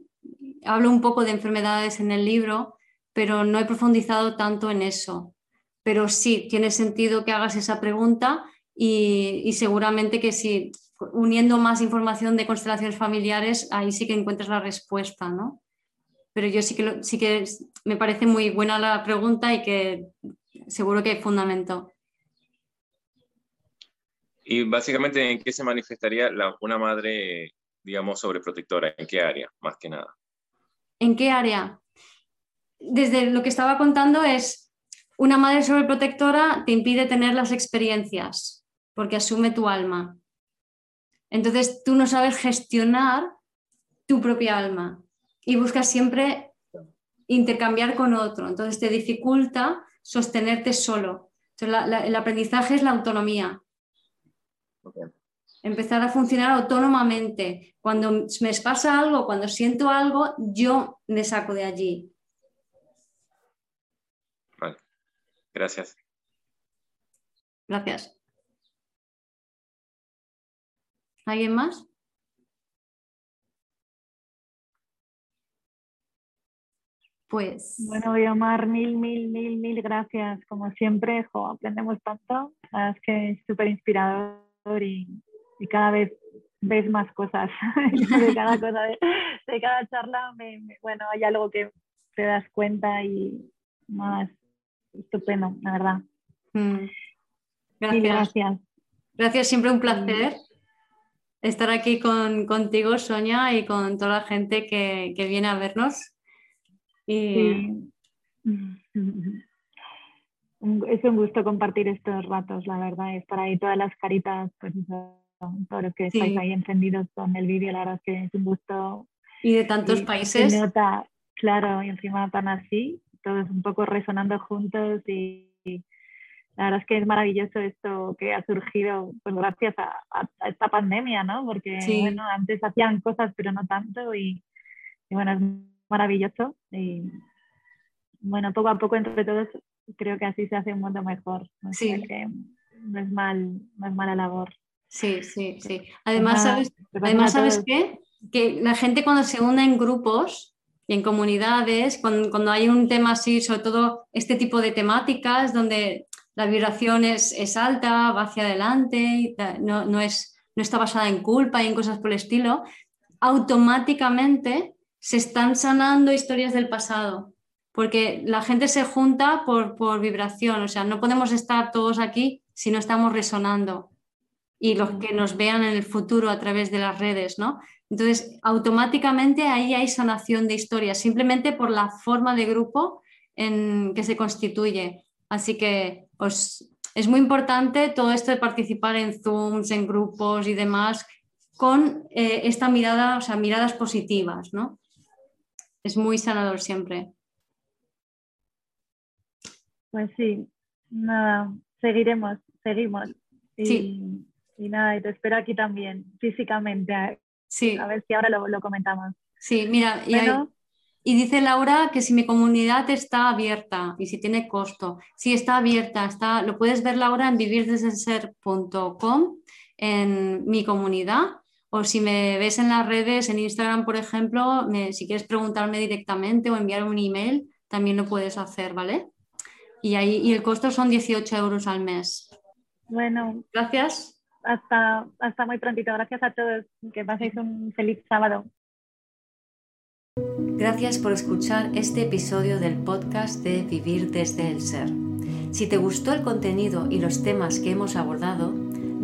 hablo un poco de enfermedades en el libro, pero no he profundizado tanto en eso. Pero sí, tiene sentido que hagas esa pregunta y, seguramente que si uniendo más información de constelaciones familiares, ahí sí que encuentras la respuesta, ¿no? Pero yo sí que, sí que me parece muy buena la pregunta y que seguro que hay fundamento. Y básicamente, ¿en qué se manifestaría una madre, digamos, sobreprotectora? ¿En qué área, más que nada? ¿En qué área? Desde lo que estaba contando es, una madre sobreprotectora te impide tener las experiencias, porque asume tu alma. Entonces tú no sabes gestionar tu propia alma y buscas siempre intercambiar con otro. Entonces te dificulta sostenerte solo. el aprendizaje es la autonomía. Empezar a funcionar autónomamente. Cuando me pasa algo, cuando siento algo, yo me saco de allí. Vale. Gracias. Gracias. ¿Alguien más? Pues. Bueno, Omar, mil, mil, mil, mil gracias. Como siempre, aprendemos tanto. La es que es súper inspirador y, cada vez ves más cosas. <laughs> de cada <laughs> cosa, de, cada charla, bueno, hay algo que te das cuenta y más estupendo, la verdad. Mm. Gracias. gracias. Gracias, siempre un placer estar aquí con, contigo, Sonia, y con toda la gente que, viene a vernos. Y... <laughs> Es un gusto compartir estos ratos, la verdad, estar ahí todas las caritas, pues todos los que estáis ahí encendidos con el vídeo, la verdad es que es un gusto. Y de tantos países. nota, claro, y encima tan así, todos un poco resonando juntos y la verdad es que es maravilloso esto que ha surgido pues gracias a, esta pandemia, ¿no? Porque bueno, antes hacían cosas pero no tanto y, bueno, es maravilloso y bueno, poco a poco entre todos creo que así se hace un mundo mejor. ¿no? Sí. Que no es mal, no es mala labor. Sí, sí, sí. Además, ¿sabes, además, ¿sabes qué? Que la gente cuando se une en grupos y en comunidades, cuando, cuando, hay un tema así, sobre todo este tipo de temáticas, donde la vibración es, alta, va hacia adelante, no, es, no está basada en culpa y en cosas por el estilo, automáticamente se están sanando historias del pasado, porque la gente se junta por, por vibración, o sea, no podemos estar todos aquí si no estamos resonando y los que nos vean en el futuro a través de las redes, ¿no? Entonces, automáticamente ahí hay sanación de historias, simplemente por la forma de grupo en que se constituye. Así que pues, es muy importante todo esto de participar en Zooms, en grupos y demás, con eh, esta mirada, o sea, miradas positivas, ¿no? Es muy sanador siempre. Pues sí, nada, seguiremos, seguimos. Y, sí. y nada, y te espero aquí también, físicamente. Sí. A ver si ahora lo, comentamos. Sí, mira, y y dice Laura que si mi comunidad está abierta y si tiene costo. Si está abierta, está, lo puedes ver Laura en vivirdesdelser.com, en mi comunidad. O si me ves en las redes, en Instagram, por ejemplo, si quieres preguntarme directamente o enviar un email, también lo puedes hacer, ¿vale? Y, ahí, y el costo son 18 euros al mes. Bueno. Gracias. Hasta, hasta muy prontito. Gracias a todos. Que paséis un feliz sábado. Gracias por escuchar este episodio del podcast de Vivir desde el Ser. Si te gustó el contenido y los temas que hemos abordado,